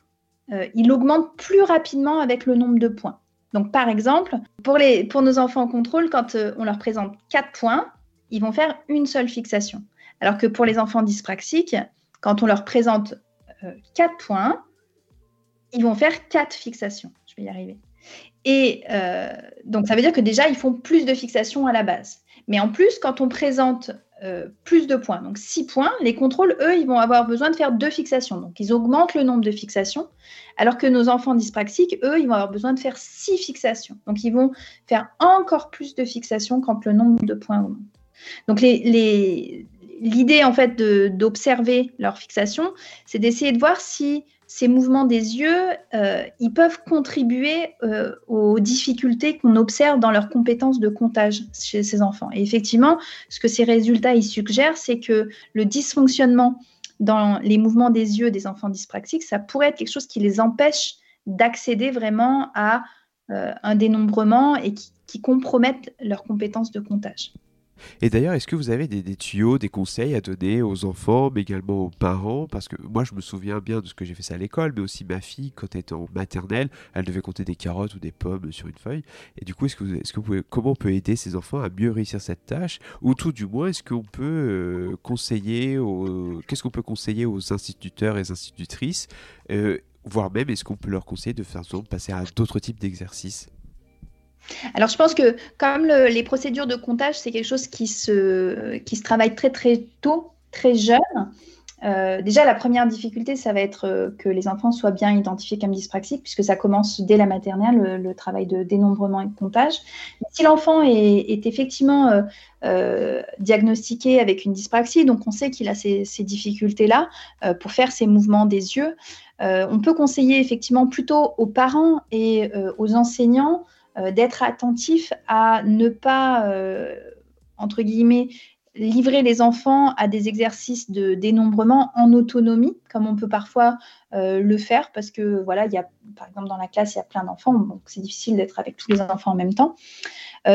Speaker 2: euh, il augmente plus rapidement avec le nombre de points. Donc, par exemple, pour, les, pour nos enfants en contrôle, quand euh, on leur présente 4 points, ils vont faire une seule fixation. Alors que pour les enfants dyspraxiques, quand on leur présente 4 euh, points, ils vont faire 4 fixations. Je vais y arriver. Et donc, ça veut dire que déjà, ils font plus de fixations à la base. Mais en plus, quand on présente euh, plus de points, donc 6 points, les contrôles, eux, ils vont avoir besoin de faire deux fixations. Donc, ils augmentent le nombre de fixations, alors que nos enfants dyspraxiques, eux, ils vont avoir besoin de faire 6 fixations. Donc, ils vont faire encore plus de fixations quand le nombre de points augmente. Donc, l'idée, en fait, d'observer leur fixation, c'est d'essayer de voir si ces mouvements des yeux, ils peuvent contribuer aux difficultés qu'on observe dans leurs compétences de comptage chez ces enfants. Et effectivement, ce que ces résultats ils suggèrent, c'est que le dysfonctionnement dans les mouvements des yeux des enfants dyspraxiques, ça pourrait être quelque chose qui les empêche d'accéder vraiment à un dénombrement et qui, qui compromettent leurs compétences de comptage.
Speaker 1: Et d'ailleurs, est-ce que vous avez des, tuyaux, des conseils à donner aux enfants, mais également aux parents? Parce que moi, je me souviens bien de ce que j'ai fait ça à l'école, mais aussi ma fille, quand elle était en maternelle, elle devait compter des carottes ou des pommes sur une feuille. Et du coup, est-ce que, pouvez, comment on peut aider ces enfants à mieux réussir cette tâche? Ou tout du moins, est-ce qu'on peut euh, conseiller, aux, qu'est-ce qu'on peut conseiller aux instituteurs et institutrices? Euh, Voire même, est-ce qu'on peut leur conseiller de faire passer à d'autres types d'exercices?
Speaker 2: Alors, je pense que comme les procédures de comptage, c'est quelque chose qui se, qui se travaille très très tôt, très jeune. Euh, déjà, la première difficulté, ça va être euh, que les enfants soient bien identifiés comme dyspraxiques, puisque ça commence dès la maternelle, le, travail de dénombrement et de comptage. si l'enfant est, effectivement euh, diagnostiqué avec une dyspraxie, donc on sait qu'il a ces, ces difficultés-là pour faire ses mouvements des yeux, on peut conseiller effectivement plutôt aux parents et aux enseignants d'être attentif à ne pas, euh, entre guillemets, livrer les enfants à des exercices de dénombrement en autonomie, comme on peut parfois euh, le faire, parce que voilà, il y a, par exemple, dans la classe, il y a plein d'enfants, donc c'est difficile d'être avec tous les enfants en même temps.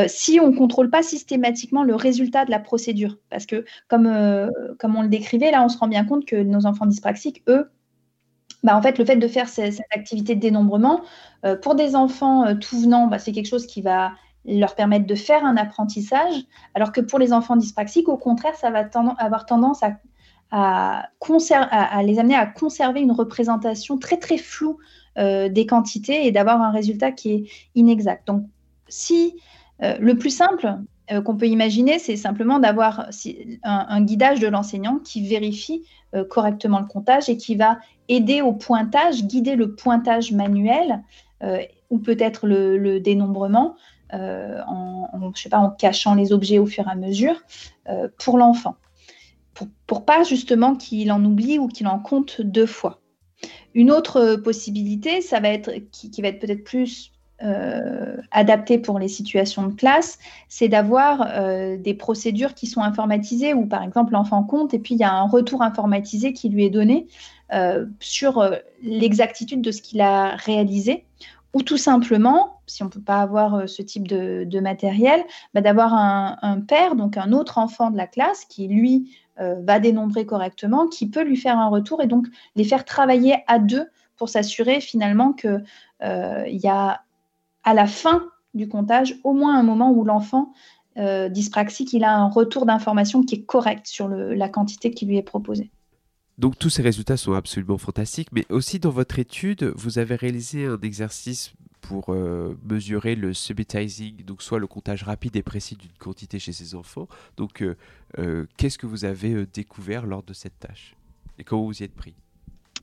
Speaker 2: si on ne contrôle pas systématiquement le résultat de la procédure, parce que comme on le décrivait, là, on se rend bien compte que nos enfants dyspraxiques, eux, bah, en fait, le fait de faire cette, activité de dénombrement, euh, pour des enfants euh, tout venant, bah, c'est quelque chose qui va leur permettre de faire un apprentissage, alors que pour les enfants dyspraxiques, au contraire, ça va avoir tendance à, les amener à conserver une représentation très très floue euh, des quantités et d'avoir un résultat qui est inexact. Donc, si le plus simple qu'on peut imaginer, c'est simplement d'avoir un, un, guidage de l'enseignant qui vérifie correctement le comptage et qui va aider au pointage, guider le pointage manuel euh, ou peut-être le, dénombrement euh, en, sais pas, en cachant les objets au fur et à mesure euh, pour l'enfant. Pour, pour, pas justement qu'il en oublie ou qu'il en compte deux fois. Une autre possibilité, ça va être qui, va être peut-être plus euh, adapté pour les situations de classe, c'est d'avoir des procédures qui sont informatisées où, par exemple, l'enfant compte et puis il y a un retour informatisé qui lui est donné sur l'exactitude de ce qu'il a réalisé. Ou tout simplement, si on ne peut pas avoir ce type de, matériel, bah, d'avoir un, père, donc un autre enfant de la classe qui, lui, va dénombrer correctement, qui peut lui faire un retour et donc les faire travailler à deux pour s'assurer finalement qu'il il y a à la fin du comptage, au moins un moment où l'enfant euh, dyspraxique, il a un retour d'information qui est correct sur la quantité qui lui est proposée.
Speaker 1: Donc tous ces résultats sont absolument fantastiques, mais aussi dans votre étude, vous avez réalisé un exercice pour euh, mesurer le subitizing, donc soit le comptage rapide et précis d'une quantité chez ces enfants. Donc euh, qu'est-ce que vous avez découvert lors de cette tâche? Et comment vous y êtes pris?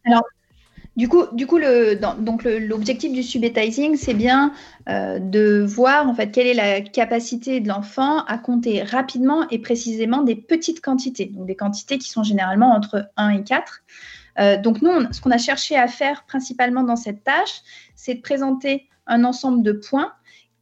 Speaker 2: Alors du coup, donc l'objectif du subetizing, c'est bien euh, de voir en fait quelle est la capacité de l'enfant à compter rapidement et précisément des petites quantités, donc des quantités qui sont généralement entre 1 et 4. Euh, donc nous, ce qu'on a cherché à faire principalement dans cette tâche, c'est de présenter un ensemble de points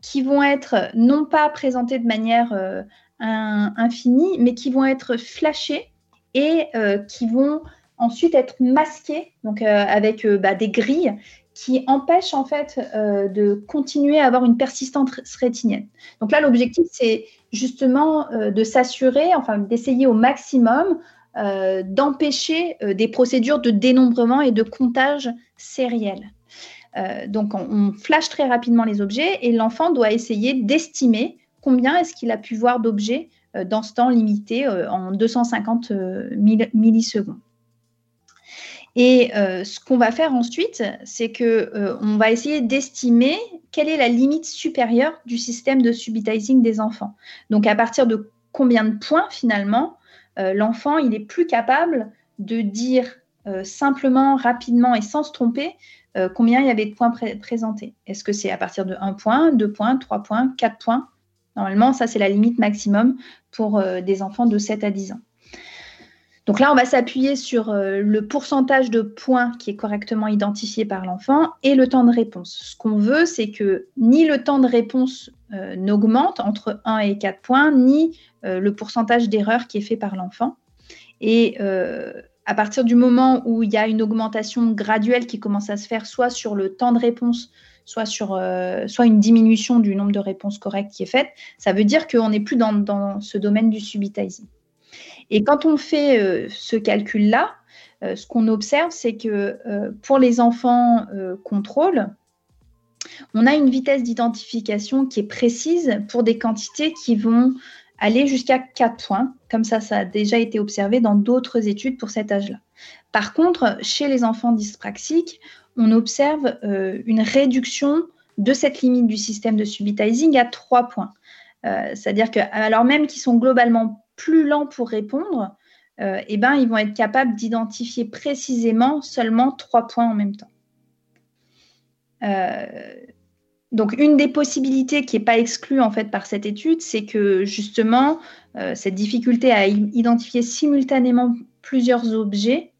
Speaker 2: qui vont être non pas présentés de manière euh, infinie, mais qui vont être flashés et qui vont ensuite être masqué, donc euh, avec euh, bah, des grilles qui empêchent en fait euh, de continuer à avoir une persistance rétinienne. Donc là, l'objectif, c'est justement de s'assurer, enfin d'essayer au maximum d'empêcher des procédures de dénombrement et de comptage sériel. donc on, on, flash très rapidement les objets et l'enfant doit essayer d'estimer combien est-ce qu'il a pu voir d'objets dans ce temps limité en 250 millisecondes. Et euh, ce qu'on va faire ensuite, c'est que euh, va essayer d'estimer quelle est la limite supérieure du système de subitizing des enfants. Donc à partir de combien de points finalement euh, l'enfant il est plus capable de dire simplement, rapidement et sans se tromper combien il y avait de points présentés. Est-ce que c'est à partir de 1 point, 2 points, 3 points, 4 points? Normalement, ça c'est la limite maximum pour des enfants de 7 à 10 ans. Donc là, on va s'appuyer sur euh, le pourcentage de points qui est correctement identifié par l'enfant et le temps de réponse. Ce qu'on veut, c'est que ni le temps de réponse euh, n'augmente entre 1 et 4 points, ni euh, le pourcentage d'erreur qui est fait par l'enfant. Et à partir du moment où il y a une augmentation graduelle qui commence à se faire soit sur le temps de réponse, soit sur une diminution du nombre de réponses correctes qui est faite, ça veut dire qu'on n'est plus dans, dans ce domaine du subitizing. Et quand on fait euh, ce calcul-là, euh, ce qu'on observe, c'est que euh, pour les enfants contrôle, on a une vitesse d'identification qui est précise pour des quantités qui vont aller jusqu'à 4 points. Comme ça, ça a déjà été observé dans d'autres études pour cet âge-là. Par contre, chez les enfants dyspraxiques, on observe une réduction de cette limite du système de subitizing à 3 points. C'est-à-dire que, alors même qu'ils sont globalement plus lents pour répondre, euh, eh ben, ils vont être capables d'identifier précisément seulement trois points en même temps. Euh, donc, une des possibilités qui n'est pas exclue en fait par cette étude, c'est que justement, euh, cette difficulté à identifier simultanément plusieurs objets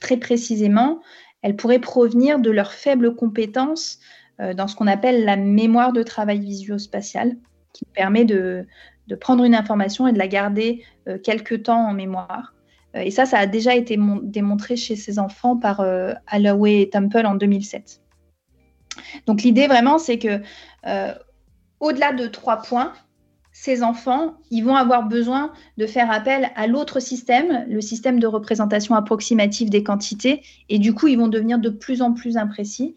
Speaker 2: très précisément, elle pourrait provenir de leur faible compétence dans ce qu'on appelle la mémoire de travail visuospatial, qui permet de, de prendre une information et de la garder euh, quelques temps en mémoire. Euh, et ça, ça a déjà été démontré chez ces enfants par euh, Alloway et Temple en 2007. Donc l'idée vraiment, c'est que au-delà de trois points, ces enfants, ils vont avoir besoin de faire appel à l'autre système, le système de représentation approximative des quantités, et du coup, ils vont devenir de plus en plus imprécis.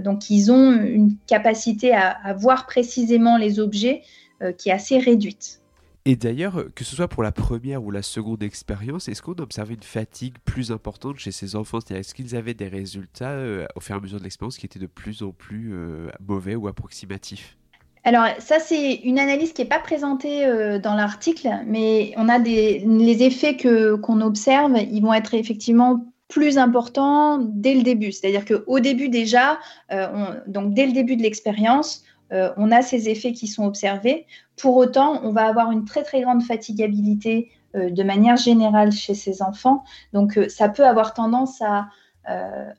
Speaker 2: donc, ils ont une capacité à voir précisément les objets qui est assez réduite.
Speaker 1: Et d'ailleurs, que ce soit pour la première ou la seconde expérience, est-ce qu'on observait une fatigue plus importante chez ces enfants? Est-ce qu'ils avaient des résultats euh, au fur et à mesure de l'expérience qui étaient de plus en plus euh, mauvais ou approximatifs?
Speaker 2: Alors ça, c'est une analyse qui n'est pas présentée dans l'article, mais on a des, les effets que, qu'on observe, ils vont être effectivement plus importants dès le début. C'est-à-dire qu'au début déjà, donc dès le début de l'expérience, euh, on a ces effets qui sont observés. Pour autant, on va avoir une très très grande fatigabilité euh, de manière générale chez ces enfants. Donc, euh, ça peut avoir tendance à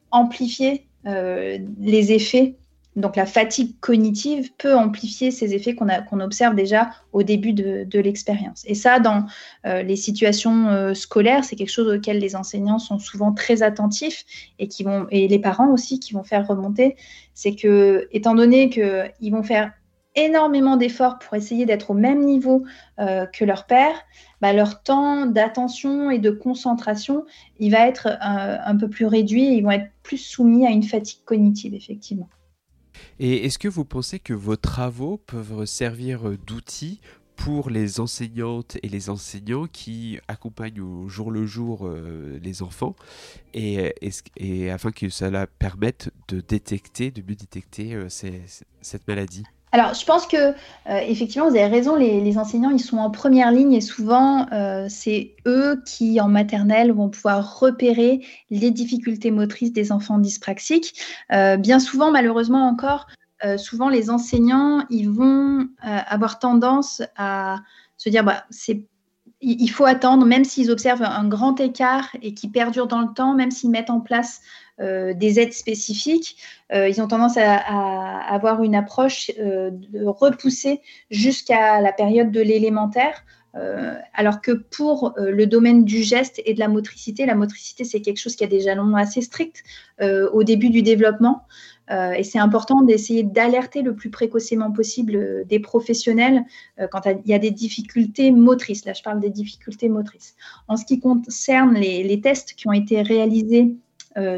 Speaker 2: amplifier les effets donc la fatigue cognitive peut amplifier ces effets qu'on observe déjà au début de, l'expérience. Et ça, dans euh, les situations euh, scolaires, c'est quelque chose auquel les enseignants sont souvent très attentifs et, qui vont, et les parents aussi qui vont faire remonter. C'est que, étant donné qu'ils vont faire énormément d'efforts pour essayer d'être au même niveau euh, que leur père, bah, leur temps d'attention et de concentration, il va être un peu plus réduit et ils vont être plus soumis à une fatigue cognitive, effectivement.
Speaker 1: Et est-ce que vous pensez que vos travaux peuvent servir d'outils pour les enseignantes et les enseignants qui accompagnent au jour le jour euh, les enfants et, et, afin que cela permette de détecter, de mieux détecter euh, cette maladie?
Speaker 2: Alors, je pense que euh, effectivement, vous avez raison. Les, enseignants, ils sont en première ligne et souvent, c'est eux qui, en maternelle, vont pouvoir repérer les difficultés motrices des enfants dyspraxiques. bien souvent, malheureusement encore, euh, souvent les enseignants, ils vont euh, avoir tendance à se dire, bah, c'est il faut attendre, même s'ils observent un grand écart et qui perdure dans le temps, même s'ils mettent en place euh, des aides spécifiques, ils ont tendance à, avoir une approche de repousser jusqu'à la période de l'élémentaire. alors que pour le domaine du geste et de la motricité, la motricité, c'est quelque chose qui a des jalons assez stricts au début du développement. Euh, et c'est important d'essayer d'alerter le plus précocement possible euh, des professionnels euh, quand il y a des difficultés motrices. Là, je parle des difficultés motrices. En ce qui concerne les, tests qui ont été réalisés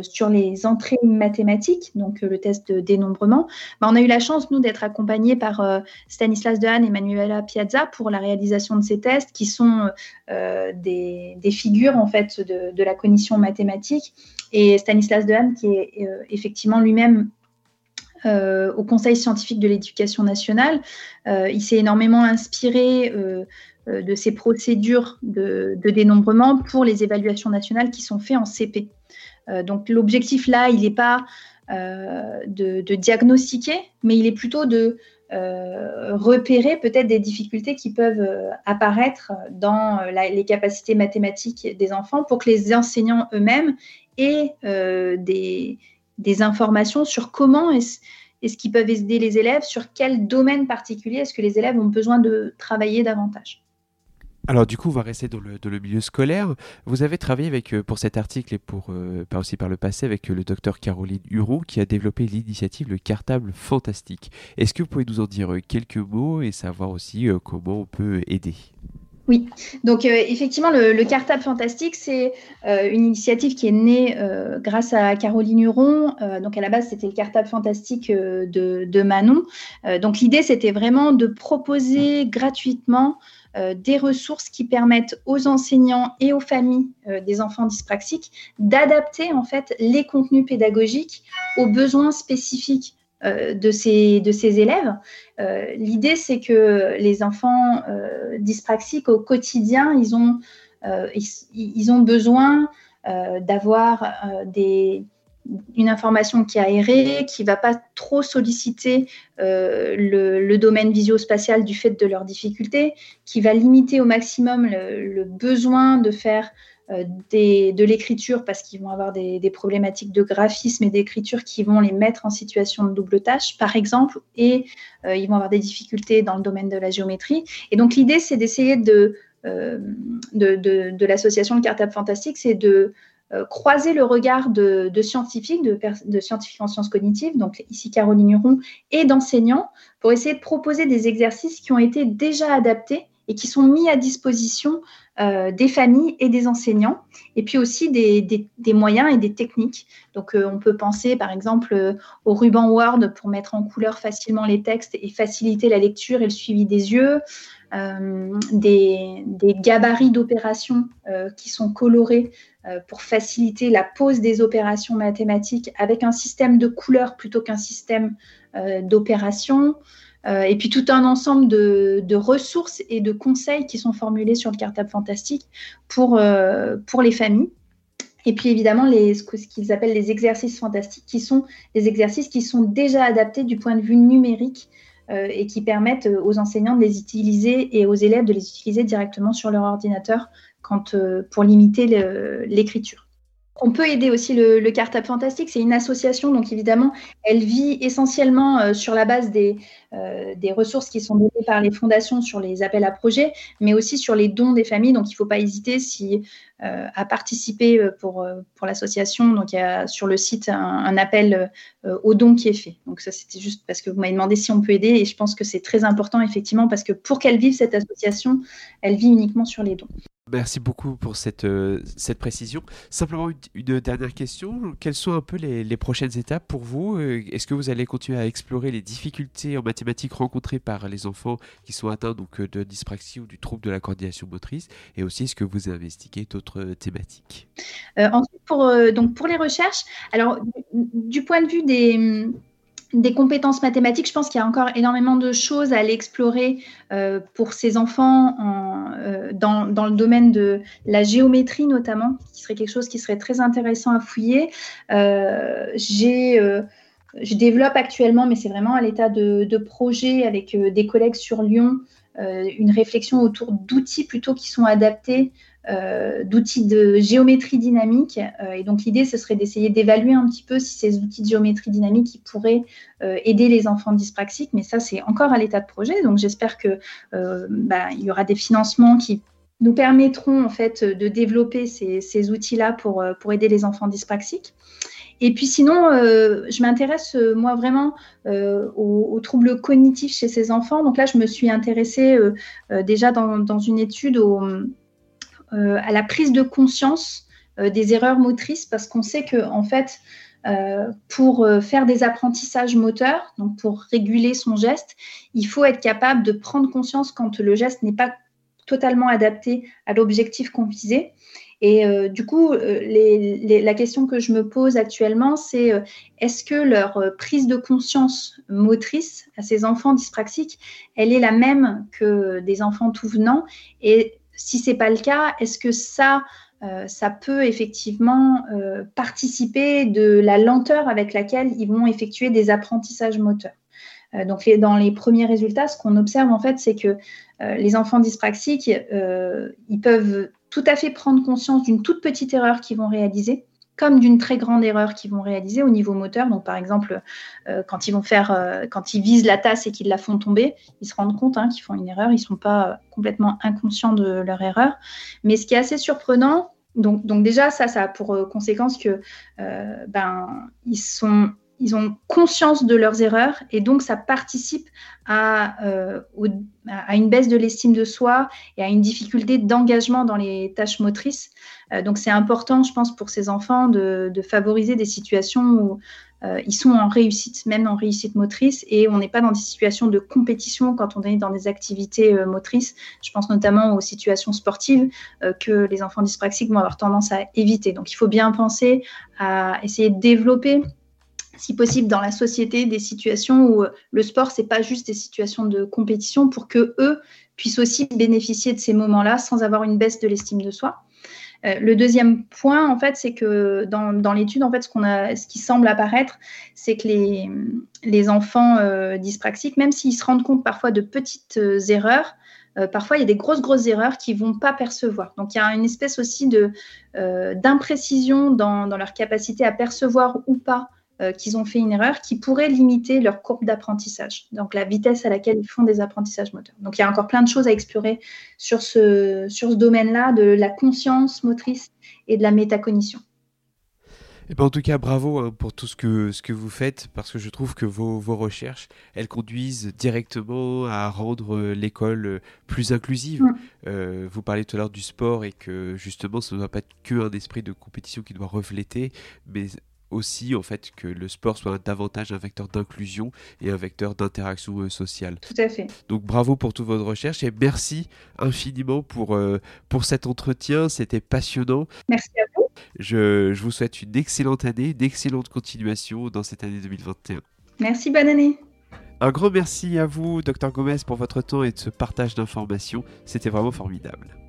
Speaker 2: sur les entrées mathématiques, donc le test de dénombrement, bah, on a eu la chance, nous, d'être accompagnés par Stanislas Dehaene et Manuela Piazza pour la réalisation de ces tests, qui sont des, figures, en fait, de, de, la cognition mathématique. Et Stanislas Dehaene, qui est effectivement lui-même euh, au Conseil scientifique de l'éducation nationale. Euh, il s'est énormément inspiré euh, de ces procédures de, dénombrement pour les évaluations nationales qui sont faites en CP. Donc l'objectif là, il n'est pas de, diagnostiquer, mais il est plutôt de repérer peut-être des difficultés qui peuvent apparaître dans les capacités mathématiques des enfants pour que les enseignants eux-mêmes aient des, informations sur comment est-ce qu'ils peuvent aider les élèves Sur quel domaine particulier est-ce que les élèves ont besoin de travailler davantage
Speaker 1: alors du coup, on va rester dans le, milieu scolaire. Vous avez travaillé avec, euh, pour cet article et pour, euh, aussi par le passé avec euh, le docteur Caroline Huron qui a développé l'initiative Le Cartable Fantastique. Est-ce que vous pouvez nous en dire quelques mots et savoir aussi comment on peut aider?
Speaker 2: Oui, donc effectivement, le, Cartable Fantastique, c'est une initiative qui est née grâce à Caroline Huron. donc à la base, c'était le Cartable Fantastique de, Manon. donc l'idée, c'était vraiment de proposer gratuitement des ressources qui permettent aux enseignants et aux familles euh, des enfants dyspraxiques d'adapter en fait les contenus pédagogiques aux besoins spécifiques euh, de, ces, élèves. L'idée, c'est que les enfants dyspraxiques au quotidien, ils ont besoin d'avoir des, une information qui est aérée, qui ne va pas trop solliciter euh, le, domaine visio-spatial du fait de leurs difficultés, qui va limiter au maximum le, besoin de faire euh, de l'écriture parce qu'ils vont avoir des, problématiques de graphisme et d'écriture qui vont les mettre en situation de double tâche, par exemple, et euh, ils vont avoir des difficultés dans le domaine de la géométrie. Et donc l'idée, c'est d'essayer de, de, de l'association Le Cartable Fantastique, c'est de croiser le regard de, scientifiques, de, scientifiques en sciences cognitives, donc ici Caroline Huron, et d'enseignants, pour essayer de proposer des exercices qui ont été déjà adaptés et qui sont mis à disposition euh, des familles et des enseignants, et puis aussi des, moyens et des techniques. Donc, euh, on peut penser par exemple au ruban Word pour mettre en couleur facilement les textes et faciliter la lecture et le suivi des yeux, des, gabarits d'opérations qui sont colorés euh, pour faciliter la pose des opérations mathématiques avec un système de couleurs plutôt qu'un système euh, d'opérations. Euh, et puis tout un ensemble de, ressources et de conseils qui sont formulés sur le cartable fantastique pour, pour les familles. Et puis évidemment, les, ce qu'ils appellent les exercices fantastiques, qui sont des exercices qui sont déjà adaptés du point de vue numérique et qui permettent aux enseignants de les utiliser et aux élèves de les utiliser directement sur leur ordinateur euh, pour limiter l'écriture. On peut aider aussi le, le Cartable Fantastique. C'est une association, donc évidemment, elle vit essentiellement euh, sur la base des, euh, des, ressources qui sont données par les fondations sur les appels à projets, mais aussi sur les dons des familles. Donc il ne faut pas hésiter si, à participer pour, pour l'association. Donc il y a sur le site un, appel aux dons qui est fait. Donc ça, c'était juste parce que vous m'avez demandé si on peut aider, et je pense que c'est très important, effectivement, parce que pour qu'elle vive cette association, elle vit uniquement sur les dons.
Speaker 1: Merci beaucoup pour cette, euh, cette précision. Simplement une, dernière question. Quelles sont un peu les, prochaines étapes pour vous euh, Est-ce que vous allez continuer à explorer les difficultés en mathématiques rencontrées par les enfants qui sont atteints donc, euh, de dyspraxie ou du trouble de la coordination motrice? Et aussi, est-ce que vous investiguez d'autres thématiques?
Speaker 2: Ensuite, pour, donc pour les recherches, alors du point de vue des des compétences mathématiques, je pense qu'il y a encore énormément de choses à aller explorer euh, pour ces enfants euh, dans, le domaine de la géométrie notamment, qui serait quelque chose qui serait très intéressant à fouiller. Euh, je développe actuellement, mais c'est vraiment à l'état de, projet avec des collègues sur Lyon, une réflexion autour d'outils plutôt qui sont adaptés d'outils de géométrie dynamique. Euh, et donc l'idée, ce serait d'essayer d'évaluer un petit peu si ces outils de géométrie dynamique pourraient euh, aider les enfants dyspraxiques. Mais ça, c'est encore à l'état de projet. Donc j'espère que bah, il y aura des financements qui nous permettront en fait de développer ces, outils-là pour, pour aider les enfants dyspraxiques. Et puis sinon, je m'intéresse moi vraiment aux, troubles cognitifs chez ces enfants. Donc là, je me suis intéressée déjà dans, dans, une étude au, euh, à la prise de conscience euh, des erreurs motrices parce qu'on sait que en fait euh, pour faire des apprentissages moteurs, donc pour réguler son geste, il faut être capable de prendre conscience quand le geste n'est pas totalement adapté à l'objectif qu'on visait. Et du coup, la question que je me pose actuellement, c'est est-ce que leur prise de conscience motrice à ces enfants dyspraxiques, elle est la même que des enfants tout venant Et si ce n'est pas le cas, est-ce que ça, euh, peut effectivement euh, participer de la lenteur avec laquelle ils vont effectuer des apprentissages moteurs? Donc dans les premiers résultats, ce qu'on observe en fait, c'est que les enfants dyspraxiques, ils peuvent tout à fait prendre conscience d'une toute petite erreur qu'ils vont réaliser comme d'une très grande erreur qu'ils vont réaliser au niveau moteur. Donc, par exemple, euh, quand ils vont faire, euh, quand ils visent la tasse et qu'ils la font tomber, ils se rendent compte hein, qu'ils font une erreur. Ils ne sont pas euh, complètement inconscients de leur erreur. Mais ce qui est assez surprenant, donc, donc déjà, ça, ça a pour conséquence que ben, ils sont ils ont conscience de leurs erreurs et donc ça participe à, à une baisse de l'estime de soi et à une difficulté d'engagement dans les tâches motrices. Euh, donc c'est important, je pense, pour ces enfants de, favoriser des situations où euh, ils sont en réussite, même en réussite motrice, et on n'est pas dans des situations de compétition quand on est dans des activités euh, motrices. Je pense notamment aux situations sportives que les enfants dyspraxiques vont avoir tendance à éviter. Donc il faut bien penser à essayer de développer si possible dans la société des situations où le sport c'est pas juste des situations de compétition pour que eux puissent aussi bénéficier de ces moments-là sans avoir une baisse de l'estime de soi. Euh, le deuxième point, en fait, c'est que dans, l'étude, en fait, ce, qu'on a, ce qui semble apparaître, c'est que les, enfants euh, dyspraxiques, même s'ils se rendent compte parfois de petites euh, erreurs, parfois il y a des grosses grosses erreurs qu'ils vont pas percevoir. Donc il y a une espèce aussi de d'imprécision dans, leur capacité à percevoir ou pas euh, qu'ils ont fait une erreur qui pourrait limiter leur courbe d'apprentissage, donc la vitesse à laquelle ils font des apprentissages moteurs. Donc il y a encore plein de choses à explorer sur ce, sur ce domaine-là de la conscience motrice et de la métacognition.
Speaker 1: Et eh ben en tout cas, bravo hein, pour tout ce que, ce que vous faites, parce que je trouve que vos, vos recherches, elles conduisent directement à rendre euh, l'école euh, plus inclusive. Mm. vous parlez tout à l'heure du sport et que justement, ça ne doit pas être qu'un esprit de compétition qui doit refléter, mais aussi en fait que le sport soit davantage un vecteur d'inclusion et un vecteur d'interaction euh, sociale.
Speaker 2: Tout à fait.
Speaker 1: Donc bravo pour toute votre recherche et merci infiniment pour, euh, pour cet entretien, c'était passionnant.
Speaker 2: Merci à vous.
Speaker 1: Je, je vous souhaite une excellente année, d'excellentes continuations dans cette année 2021.
Speaker 2: Merci, bonne année.
Speaker 1: Un grand merci à vous, docteur Gomez, pour votre temps et de ce partage d'informations. C'était vraiment formidable.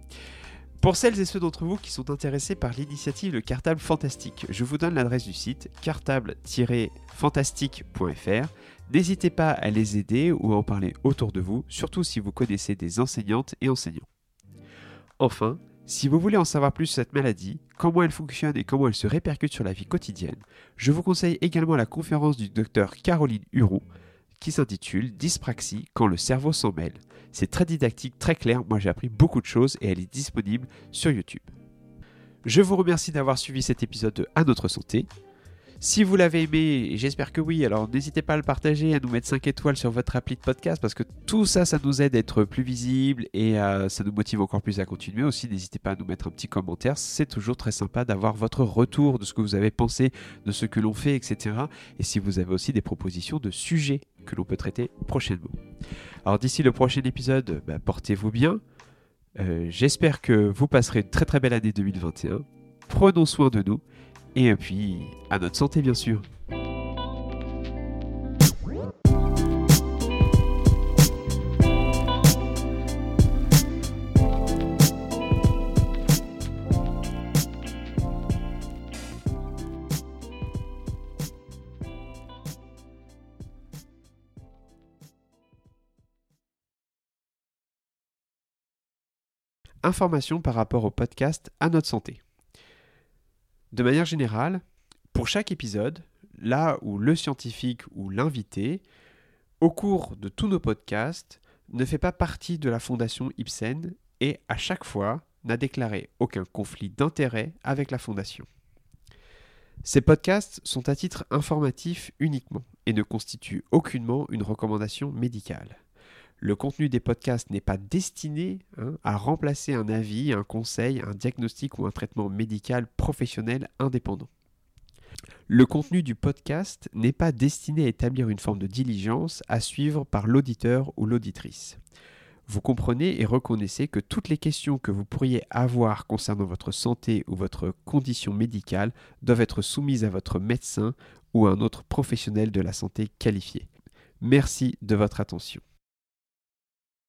Speaker 1: Pour celles et ceux d'entre vous qui sont intéressés par l'initiative Le Cartable Fantastique, je vous donne l'adresse du site cartable-fantastique.fr. N'hésitez pas à les aider ou à en parler autour de vous, surtout si vous connaissez des enseignantes et enseignants. Enfin, si vous voulez en savoir plus sur cette maladie, comment elle fonctionne et comment elle se répercute sur la vie quotidienne, je vous conseille également la conférence du docteur Caroline Huroux qui s'intitule Dyspraxie quand le cerveau s'en mêle. C'est très didactique, très clair, moi j'ai appris beaucoup de choses et elle est disponible sur YouTube. Je vous remercie d'avoir suivi cet épisode de À notre santé. Si vous l'avez aimé, et j'espère que oui, alors n'hésitez pas à le partager, à nous mettre 5 étoiles sur votre appli de podcast parce que tout ça, ça nous aide à être plus visible et euh, ça nous motive encore plus à continuer. Aussi, n'hésitez pas à nous mettre un petit commentaire, c'est toujours très sympa d'avoir votre retour de ce que vous avez pensé, de ce que l'on fait, etc. Et si vous avez aussi des propositions de sujets que l'on peut traiter prochainement. Alors d'ici le prochain épisode, bah, portez-vous bien. Euh, j'espère que vous passerez une très très belle année 2021. Prenons soin de nous et puis, à notre santé bien sûr. Information par rapport au podcast à notre santé. De manière générale, pour chaque épisode, là où le scientifique ou l'invité, au cours de tous nos podcasts, ne fait pas partie de la fondation Ibsen et à chaque fois n'a déclaré aucun conflit d'intérêt avec la fondation. Ces podcasts sont à titre informatif uniquement et ne constituent aucunement une recommandation médicale. Le contenu des podcasts n'est pas destiné hein, à remplacer un avis, un conseil, un diagnostic ou un traitement médical professionnel indépendant. Le contenu du podcast n'est pas destiné à établir une forme de diligence à suivre par l'auditeur ou l'auditrice. Vous comprenez et reconnaissez que toutes les questions que vous pourriez avoir concernant votre santé ou votre condition médicale doivent être soumises à votre médecin ou à un autre professionnel de la santé qualifié. Merci de votre attention.